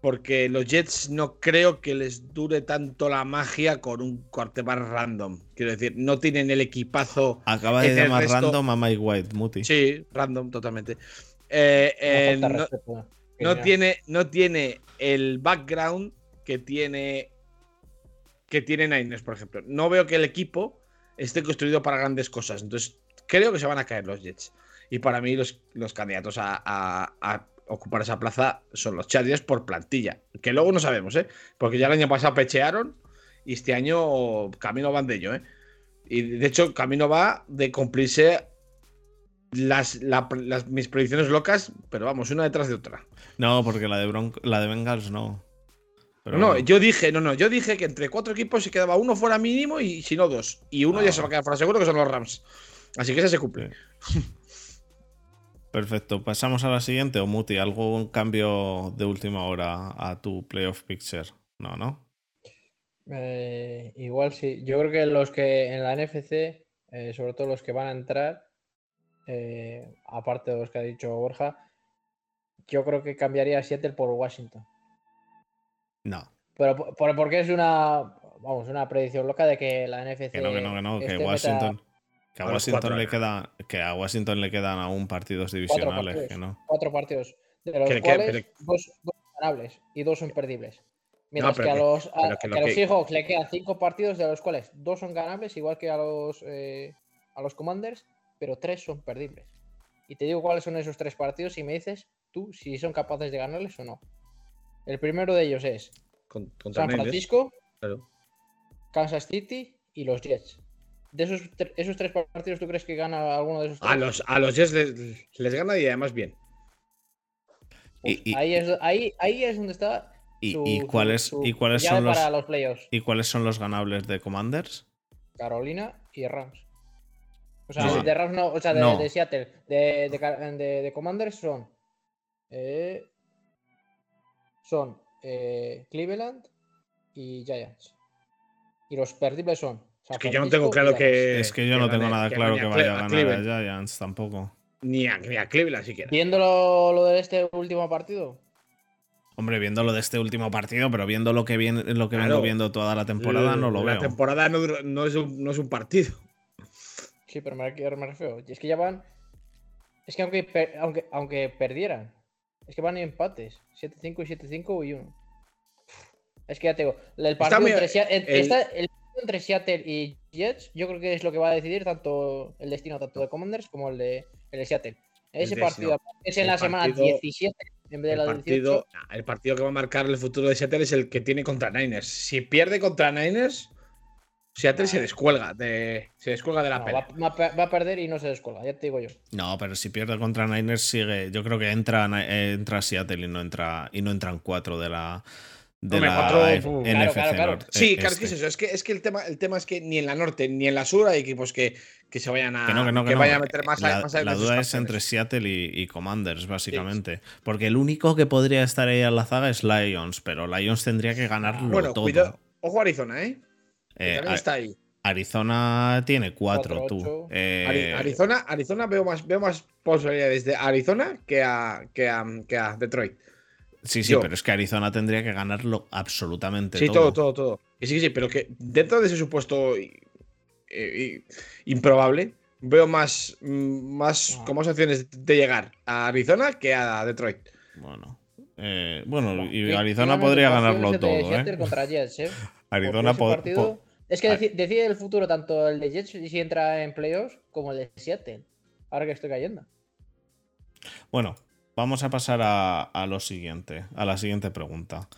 Porque los Jets no creo que les dure tanto la magia con un quarterback random. Quiero decir, no tienen el equipazo. Acaba de llamar resto- random a Mike White, Muti. Sí, random, totalmente. Eh, eh, no, genial. tiene, no tiene el background que tiene. Que tiene Niners, por ejemplo. No veo que el equipo esté construido para grandes cosas. Entonces, creo que se van a caer los Jets. Y para mí, los, los candidatos a, a- a ocupar esa plaza son los Chargers por plantilla. Que luego no sabemos, ¿eh? Porque ya el año pasado pechearon y este año camino van de ello, ¿eh? Y de hecho, camino va de cumplirse las, mis predicciones locas, pero vamos, una detrás de otra. No, porque la de, la de Bengals no. no, yo dije, no, no, yo dije que entre cuatro equipos se quedaba uno fuera mínimo y si no dos. Y uno ya se va a quedar fuera seguro que son los Rams. Así que ese se cumple. Perfecto, pasamos a la siguiente. O Muti, ¿algún cambio de última hora a tu playoff picture? No, ¿no? Eh, igual sí. Yo creo que los que en la NFC, eh, sobre todo los que van a entrar, eh, aparte de los que ha dicho Borja, yo creo que cambiaría Seattle por Washington. No. Pero porque es una, vamos, una predicción loca de que la NFC. Que no, que no, que no, que Washington. Que a, Washington le queda, que a Washington le quedan aún partidos divisionales. Cuatro partidos, que no. cuatro partidos de los cuales dos, dos, ganables y dos son perdibles. Mientras que a los, a, los Seahawks le quedan cinco partidos, de los cuales dos son ganables, igual que a los, eh, a los Commanders, pero tres son perdibles. Y te digo cuáles son esos tres partidos y me dices tú si son capaces de ganarles o no. El primero de ellos es San Francisco, Kansas City y los Jets. De esos, esos tres partidos, ¿tú crees que gana alguno de esos tres? A los, a los Jets les, gana y además bien. ahí, es, ahí, ahí es donde está ¿Y, cuáles, ¿y cuáles son los, playoffs. ¿Y cuáles son los ganables de Commanders? Carolina y Rams. O sea, de Rams no, o sea, de, Seattle. De, de, Commanders son. Eh, son eh, Cleveland y Giants. Y los perdibles son. es que yo no tengo claro que. Es que yo no tengo nada claro que, vaya a ganar a, Giants tampoco. Ni a, ni a Cleveland siquiera. Viendo lo de este último partido, Hombre, viendo lo de este último partido, pero viendo lo que, viene, lo que vengo viendo toda la temporada, no lo veo. La temporada no, es un, partido. Sí, pero me, me refiero. Y es que ya van. Es que aunque, aunque, aunque perdieran, es que van en empates. 7-5 y 7-5 y 1. Es que ya te digo, el partido, entre, Seattle y Jets, yo creo que es lo que va a decidir tanto el destino tanto de Commanders como el de, el de Seattle. Ese partido es en la semana 17 en vez de el la partido, El partido que va a marcar el futuro de Seattle es el que tiene contra Niners. Si pierde contra Niners, Seattle se descuelga de, se descuelga de la pelea. Va, a perder y no se descuelga, ya te digo yo. No, pero si pierde contra Niners sigue. Yo creo que entra, entra Seattle y no entra y no entran cuatro de la de la NFC Sí, claro, es que es eso. Es que, es que el, tema, el tema es que ni en la norte ni en la sur hay equipos que, que se vayan a, que, vayan a meter más La, la duda es entre Seattle y, Commanders, básicamente. Porque el único que podría estar ahí en la zaga es Lions, pero Lions tendría que ganarlo bueno, todo. Cuidado. Ojo Arizona, ¿eh? Eh está ahí. Arizona tiene cuatro, tú. Eh, Arizona, Arizona veo más, veo más posibilidades de Arizona que a, que a, que a Detroit. Sí, sí, pero es que Arizona tendría que ganarlo absolutamente sí, todo. todo, todo, Sí, sí, sí, pero que dentro de ese supuesto improbable, veo más, más como opciones de llegar a Arizona que a Detroit. Bueno. Eh, bueno, y Arizona podría ganarlo todo. ¿eh? Jets, ¿eh? [LAUGHS] Arizona podría. Es que decide el futuro tanto el de Jets si entra en playoffs como el de Seattle. Ahora que estoy cayendo. Bueno, vamos a pasar a, lo siguiente, a la siguiente pregunta.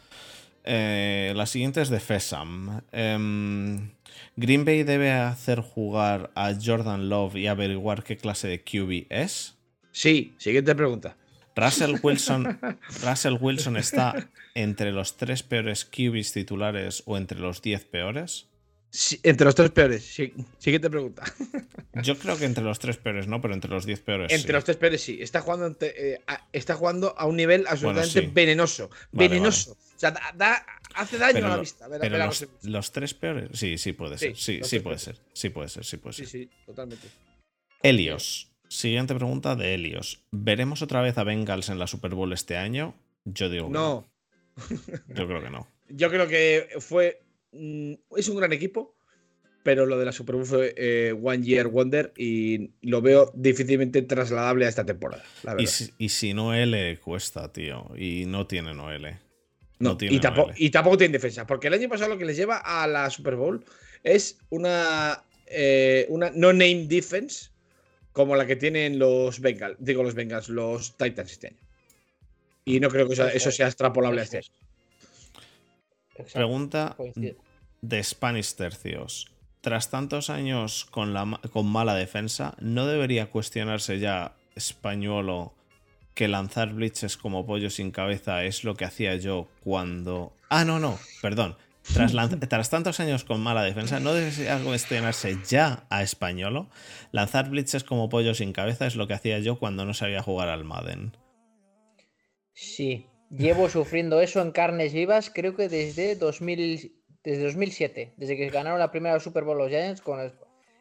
Eh, la siguiente es de Fesam. Em, ¿Green Bay debe hacer jugar a Jordan Love y averiguar qué clase de QB es? Sí, siguiente pregunta. Russell [LAUGHS] Wilson, Russell Wilson está entre los tres peores QBs titulares o entre los diez peores entre los tres peores. Sí. Siguiente pregunta. [LAUGHS] Yo creo que entre los tres peores, ¿no? Pero entre los diez peores. Entre los tres peores, sí. Está jugando, eh, a, está jugando a un nivel absolutamente venenoso. venenoso. O sea, hace daño a la vista. pero los, tres peores. Sí, sí puede ser. Sí, sí, puede ser. Sí puede ser. Sí puede ser. Sí, sí, totalmente. Helios. Siguiente pregunta de Helios. ¿Veremos otra vez a Bengals en la Super Bowl este año? Yo digo no. Yo creo que no. [LAUGHS] Yo creo que fue es un gran equipo, pero lo de la Super Bowl fue eh, One Year Wonder y lo veo difícilmente trasladable a esta temporada. y, si, y, si, no L cuesta, tío, y no tiene no L. No, tiene y, tampoco, y, tampoco, tiene defensa, porque el año pasado lo que les lleva a la Super Bowl es una, eh, una no-name defense como la que tienen los Bengals, digo los Bengals, los Titans este año. Y no creo que eso, eso sea extrapolable a este. Exacto, Pregunta de Spanish Tercios. Tras tantos años con, la, con mala defensa, ¿no debería cuestionarse ya Españolo que lanzar blitzes como pollo sin cabeza es lo que hacía yo cuando... Ah, no, no, perdón. Tras, [LAUGHS] tras tantos años con mala defensa, ¿no debería cuestionarse ya a Españolo? Lanzar blitzes como pollo sin cabeza es lo que hacía yo cuando no sabía jugar al Madden. Sí, llevo sufriendo eso en carnes vivas, creo que desde 2000, desde 2007, desde que ganaron la primera Super Bowl los Giants. Con el-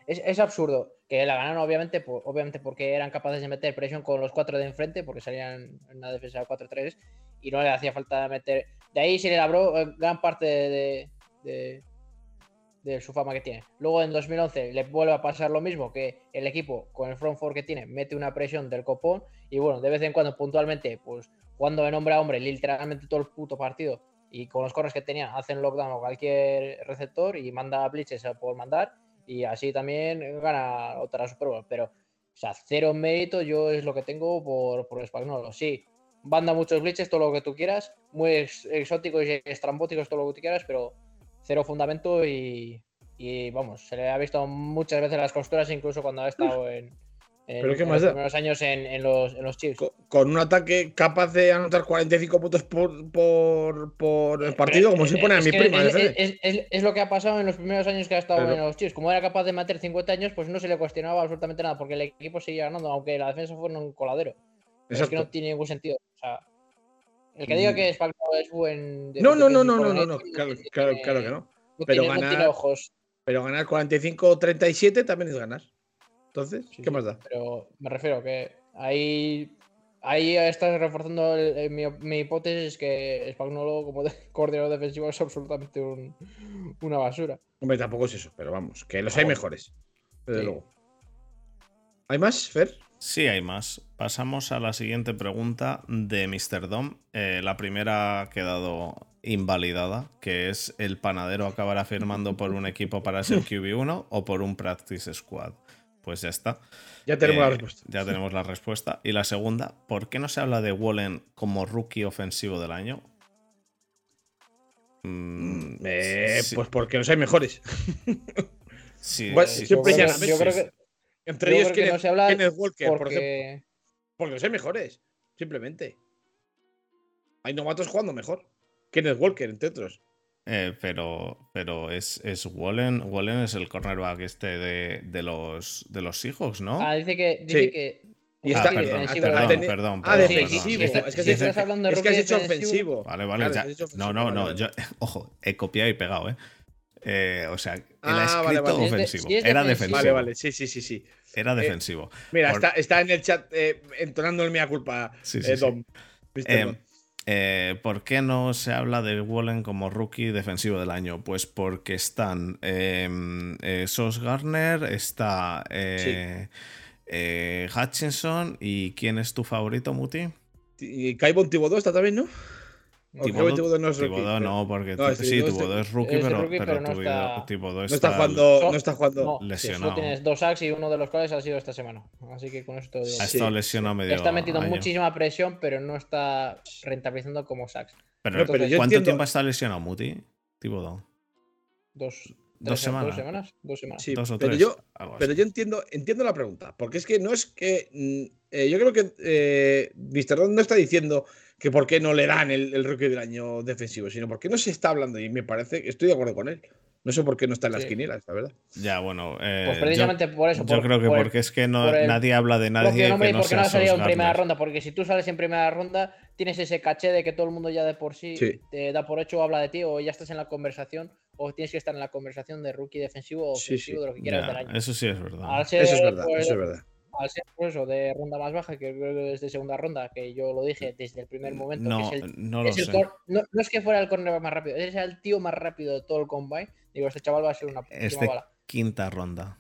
es, es absurdo que la ganaron, obviamente, por- obviamente porque eran capaces de meter presión con los cuatro de enfrente, porque salían en una defensa 4-3 y no le hacía falta meter. De ahí se le labró eh, gran parte de, de- su fama que tiene. Luego en 2011 le vuelve a pasar lo mismo, que el equipo con el front four que tiene mete una presión del copón y bueno, de vez en cuando puntualmente, pues jugando de hombre a hombre literalmente todo el puto partido y con los corners que tenía hacen lockdown a cualquier receptor y manda blitzes por mandar y así también gana otra Super Bowl. Pero, o sea, cero mérito yo es lo que tengo por, por Spagnolo. Sí, manda muchos blitzes, todo lo que tú quieras, muy ex- exóticos y estrambóticos, todo lo que tú quieras, pero cero fundamento y, y, vamos, se le ha visto muchas veces las costuras incluso cuando ha estado en, en- ¿Pero qué en más los da? primeros años en, en los, en los Chiefs. Co- Con un ataque capaz de anotar 45 puntos por, por, por el Pero, partido, como eh, se pone a es mi que prima. Es, defender. es- es- es lo que ha pasado en los primeros años que ha estado Pero- en los Chiefs. Como era capaz de meter 50 años, pues no se le cuestionaba absolutamente nada, porque el equipo seguía ganando, aunque la defensa fuera un coladero. Es que no tiene ningún sentido. O sea, el que diga Mm. que Spagnolo es buen. No, no, no, no, no, no, no, claro, claro, claro que no. Pero ganar-. Pero ganar 45-37 también es ganar. Entonces, Sí, ¿qué sí, más da? Pero me refiero que ahí. Ahí estás reforzando el- el- mi, mi hipótesis que Spagnolo como de- [LAUGHS] coordinador defensivo es absolutamente un- una basura. Hombre, tampoco es eso, pero vamos, que los hay Joder. mejores. Desde Sí. luego. ¿Hay más, Fer? Sí, hay más. Pasamos a la siguiente pregunta de Mr. Dom. Eh, la primera ha quedado invalidada, que es ¿el panadero acabará firmando por un equipo para ser [LAUGHS] QB1 o por un practice squad? Pues ya está. Ya tenemos la Eh, respuesta. Ya tenemos la respuesta. Y la segunda, ¿por qué no se habla de Wallen como rookie ofensivo del año? Mm, Eh, sí, Pues porque los hay mejores. [LAUGHS] sí, bueno, sí, siempre yo creo que, Entre yo ellos, creo que no se habla Kenneth Walker, por ejemplo. porque Porque los hay mejores. Simplemente. Hay novatos jugando mejor. Kenneth Walker, entre otros. Eh, pero pero es, es Wallen. Wallen es el cornerback este de, de los de los Seahawks, ¿no? ah, dice que dice Sí. que Y Ah, está- perdón, defensivo, perdón, ha teni- perdón, Ah, defensivo. perdón. Es que si estás hablando de es que has hecho defensivo, ofensivo. Vale, vale, Claro, ya. No, no, vale, no. Yo, [LAUGHS] ojo, he copiado y pegado, ¿eh? Eh, o sea, él Ah, ha vale, escrito vale. Si es de- ofensivo. si es Era defensivo. defensivo. Vale, vale. Sí, sí, sí, sí. Era Eh, defensivo. Mira, Por- está, está en el chat eh, entonando el mea culpa, Sí, sí, eh, sí. Dom. Mr. Eh, Dom. Eh, ¿Por qué no se habla de Wallen como rookie defensivo del año? Pues porque están eh, eh, Sos Garner, está eh, eh, Hutchinson y ¿quién es tu favorito, Muti? Y Kaibon Thibodeau está también, ¿no? No es rookie, no, porque No, sí, es rookie, es pero, rookie, pero pero no está- está está jugando. No, está jugando. no, lesionado. solo tienes dos sacks y uno de los cuales ha sido esta semana. Así que con esto digo. Ha Sí, estado lesionado medio está metiendo año. muchísima presión, pero no está rentabilizando como sacks. Pero, No, pero ¿Cuánto entiendo- tiempo ha estado lesionado Muti? Thibodeau. Dos, Dos semanas. Dos semanas. Dos semanas. Sí, Dos o pero tres. yo, pero yo entiendo, entiendo la pregunta. Porque es que no es que. mm, eh, yo creo que eh, Mr. Don no está diciendo que por qué no le dan el, el rookie del año defensivo, sino porque no se está hablando. Y me parece que estoy de acuerdo con él. No sé por qué no está en las Sí. quinielas, la verdad. Ya, bueno. eh, Pues yo- precisamente por eso. Yo, por- creo que por el porque es que no, el nadie habla de nadie que no porque no sea ha salido en primera ronda. Porque si tú sales en primera ronda, tienes ese caché de que todo el mundo ya de por sí, Sí. te da por hecho o habla de ti, o ya estás en la conversación, o tienes que estar en la conversación de rookie defensivo o ofensivo sí. de lo que quieras Ya, del año. eso sí es verdad. Ser, Eso es verdad, pues, eso es verdad. Al ser por eso de ronda más baja, que creo que desde segunda ronda, que yo lo dije desde el primer momento, no, que es el no lo es el sé. cor- no, no es que fuera el cornerback más rápido, es el tío más rápido de todo el combine. Digo, este chaval va a ser una Es última de bala. quinta ronda.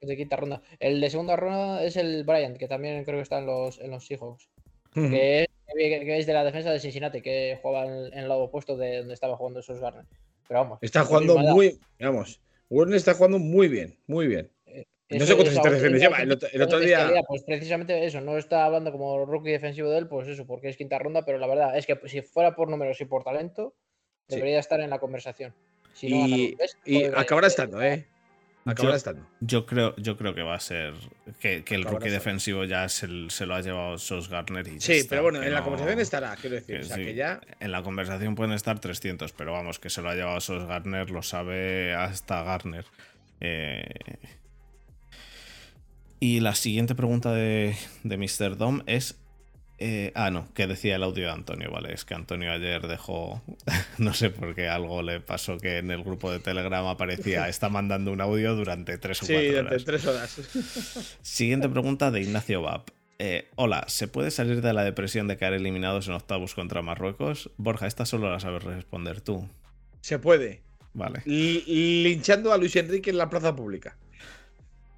Es de quinta ronda. El de segunda ronda es el Bryant, que también creo que está en los, en los Seahawks. Que es, que es de la defensa de Cincinnati, que jugaba en, en el lado opuesto de donde estaba jugando esos Garner. Pero vamos. Está jugando muy. Vamos. Warner está jugando muy bien, muy bien. No sé cuántas intercepciones lleva. El otro, el otro día. Pues precisamente eso, no está hablando como rookie defensivo de él, pues eso, porque es quinta ronda, pero la verdad es que si fuera por números y por talento, debería estar en la conversación. Si no, y, y acabará estando, ¿eh? Acabará estando. Yo creo, yo creo que va a ser que, que el rookie defensivo ya se, se, lo ha llevado Sos Garner. Y sí, pero bueno, en la conversación estará, quiero decir. o sea, que ya... En la conversación pueden estar 300, pero vamos, que se lo ha llevado Sos Garner, lo sabe hasta Garner. Eh, y la siguiente pregunta de, de Mr. Dom es. Eh, ah, no, que decía el audio de Antonio, vale. Es que Antonio ayer dejó. [LAUGHS] No sé por qué algo le pasó que en el grupo de Telegram aparecía. [LAUGHS] Está mandando un audio durante tres o cuatro horas. Sí, durante tres horas. [LAUGHS] Siguiente pregunta de Ignacio Bap. Eh, hola, ¿se puede salir de la depresión de quedar eliminados en octavos contra Marruecos? Borja, esta solo la sabes responder tú. Se puede. Vale. linchando a Luis Enrique en la plaza pública.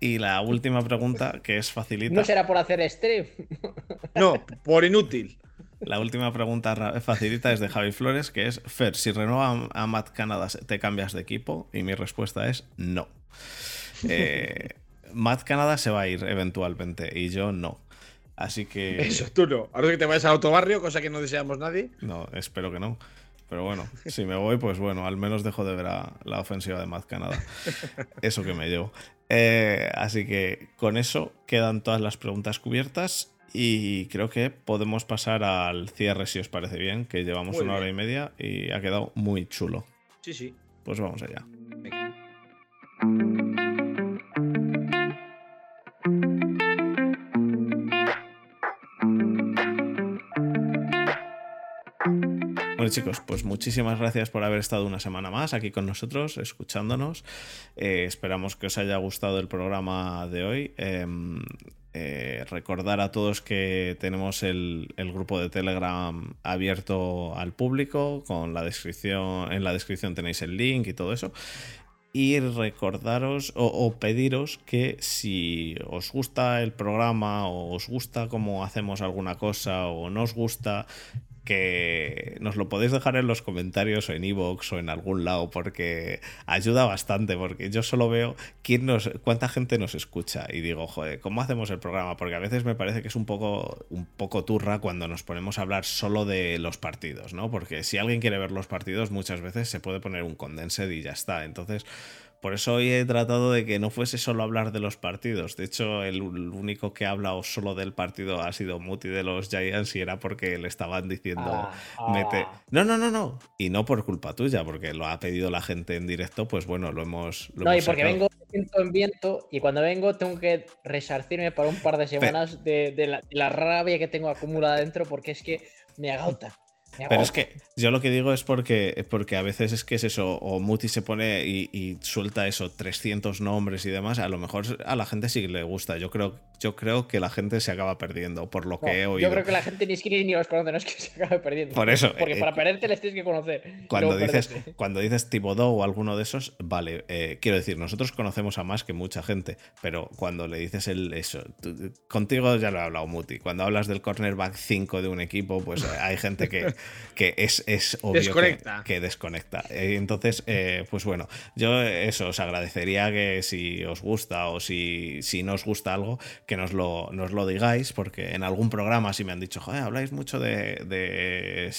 Y la última pregunta, que es facilita. ¿No será por hacer stream? No, por inútil. La última pregunta facilita es de Javi Flores, que es, Fer, si renueva a Matt Canada, ¿te cambias de equipo? Y mi respuesta es no. [LAUGHS] Eh, Matt Canada se va a ir eventualmente y yo no. Así que... Eso, tú no. Ahora que te vayas al autobarrio, cosa que no deseamos nadie. No, espero que no. Pero bueno, si me voy, pues bueno, al menos dejo de ver la ofensiva de Matt Canada. [LAUGHS] Eso que me llevo. Eh, así que con eso quedan todas las preguntas cubiertas y creo que podemos pasar al cierre si os parece bien, que llevamos una hora y media y ha quedado muy chulo. Sí, sí. Pues vamos allá. Bueno chicos, pues muchísimas gracias por haber estado una semana más aquí con nosotros, escuchándonos. Eh, esperamos que os haya gustado el programa de hoy. Em, eh, recordar a todos que tenemos el, grupo de Telegram abierto al público, con la descripción, en la descripción tenéis el link y todo eso. Y recordaros o, o, pediros que si os gusta el programa o os gusta cómo hacemos alguna cosa o no os gusta, que nos lo podéis dejar en los comentarios o en iVoox o en algún lado porque ayuda bastante porque yo solo veo quién nos, cuánta gente nos escucha y digo, joder, ¿cómo hacemos el programa? Porque a veces me parece que es un poco, un poco turra cuando nos ponemos a hablar solo de los partidos, ¿no? Porque si alguien quiere ver los partidos muchas veces se puede poner un condensed y ya está. Entonces por eso hoy he tratado de que no fuese solo hablar de los partidos. De hecho, el único que ha hablado solo del partido ha sido Muti de los Giants y era porque le estaban diciendo ah, mete. Ah. No, no, no, no. Y no por culpa tuya, porque lo ha pedido la gente en directo, pues bueno, lo hemos. no, y porque vengo viento en viento y cuando vengo tengo que resarcirme para un par de semanas de, la, rabia que tengo acumulada dentro porque es que me agota. Pero es que yo lo que digo es porque, porque a veces es que es eso, o Muti se pone y, suelta eso, 300 nombres y demás, a lo mejor a la gente sí le gusta. Yo creo, yo creo que la gente se acaba perdiendo, por lo que he oído. Yo creo que la gente ni siquiera ni los conoce, no es que se acabe perdiendo. Por eso. Porque eh, para perderte les tienes que conocer. Cuando dices, [LAUGHS] cuando dices Thibodeau o alguno de esos, vale, eh, quiero decir, nosotros conocemos a más que mucha gente, pero cuando le dices el eso, contigo ya lo he hablado Muti, cuando hablas del cornerback 5 de un equipo, pues hay gente que que es, es obvio Que, desconecta. Eh, entonces, eh, pues bueno, yo eso os agradecería que si os gusta o si, si no os gusta algo, que nos lo, nos lo digáis, porque en algún programa sí me han dicho, joder, habláis mucho de, de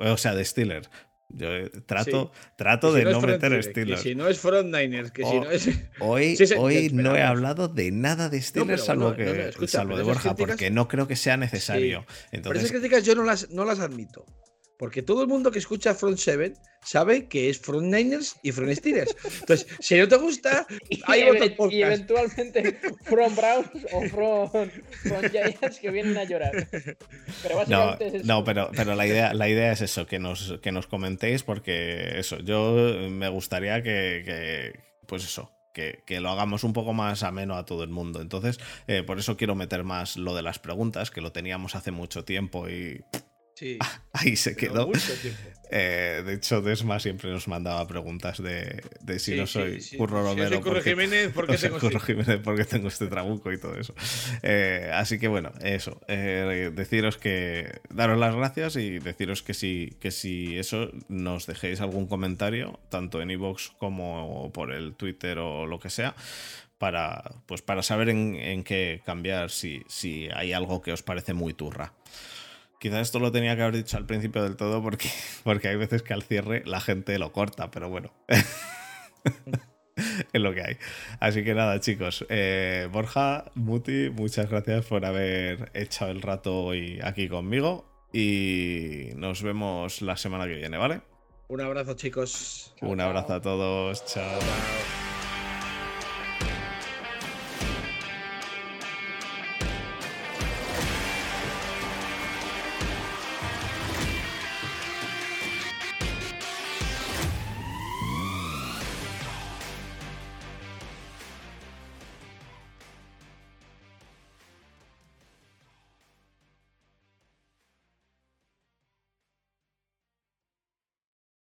o sea, de Steelers. Yo trato, trato de no, meter Steelers. Que si no es Front Niners, que si no es. Hoy, [LAUGHS] hoy no he hablado de nada de Steelers, salvo, que, salvo de Borja, porque no creo que sea necesario. Entonces, pero esas críticas yo no las, no las admito. Porque todo el mundo que escucha Front 7 sabe que es Front Niners y Front Steelers. Entonces, si no te gusta, [LAUGHS] hay y, y eventualmente Front Browns o Front, Giants que vienen a llorar. Pero básicamente no, es eso. No, pero, pero la, idea, la idea es eso, que nos, que nos comentéis, porque eso, yo me gustaría que, pues eso, que, que, lo hagamos un poco más ameno a todo el mundo. Entonces, eh, por eso quiero meter más lo de las preguntas, que lo teníamos hace mucho tiempo y Ahí se quedó. Eh, de hecho, Desma siempre nos mandaba preguntas de, si no soy Curro Romero. Si soy Jiménez, ¿por qué tengo Jiménez, porque tengo este trabuco y todo eso. Eh, así que bueno, eso. Eh, deciros que. Daros las gracias y deciros que si, que si eso nos dejéis algún comentario, tanto en iVoox como por el Twitter o lo que sea para, pues para saber en, qué cambiar si, si hay algo que os parece muy turra. Quizás esto lo tenía que haber dicho al principio del todo porque, [LAUGHS] porque hay veces que al cierre la gente lo corta, pero bueno. [LAUGHS] es lo que hay. Así que nada, chicos. Eh, Borja, Muti, muchas gracias por haber echado el rato hoy aquí conmigo. Y nos vemos la semana que viene, ¿vale? Un abrazo, chicos. Un abrazo a todos. chao.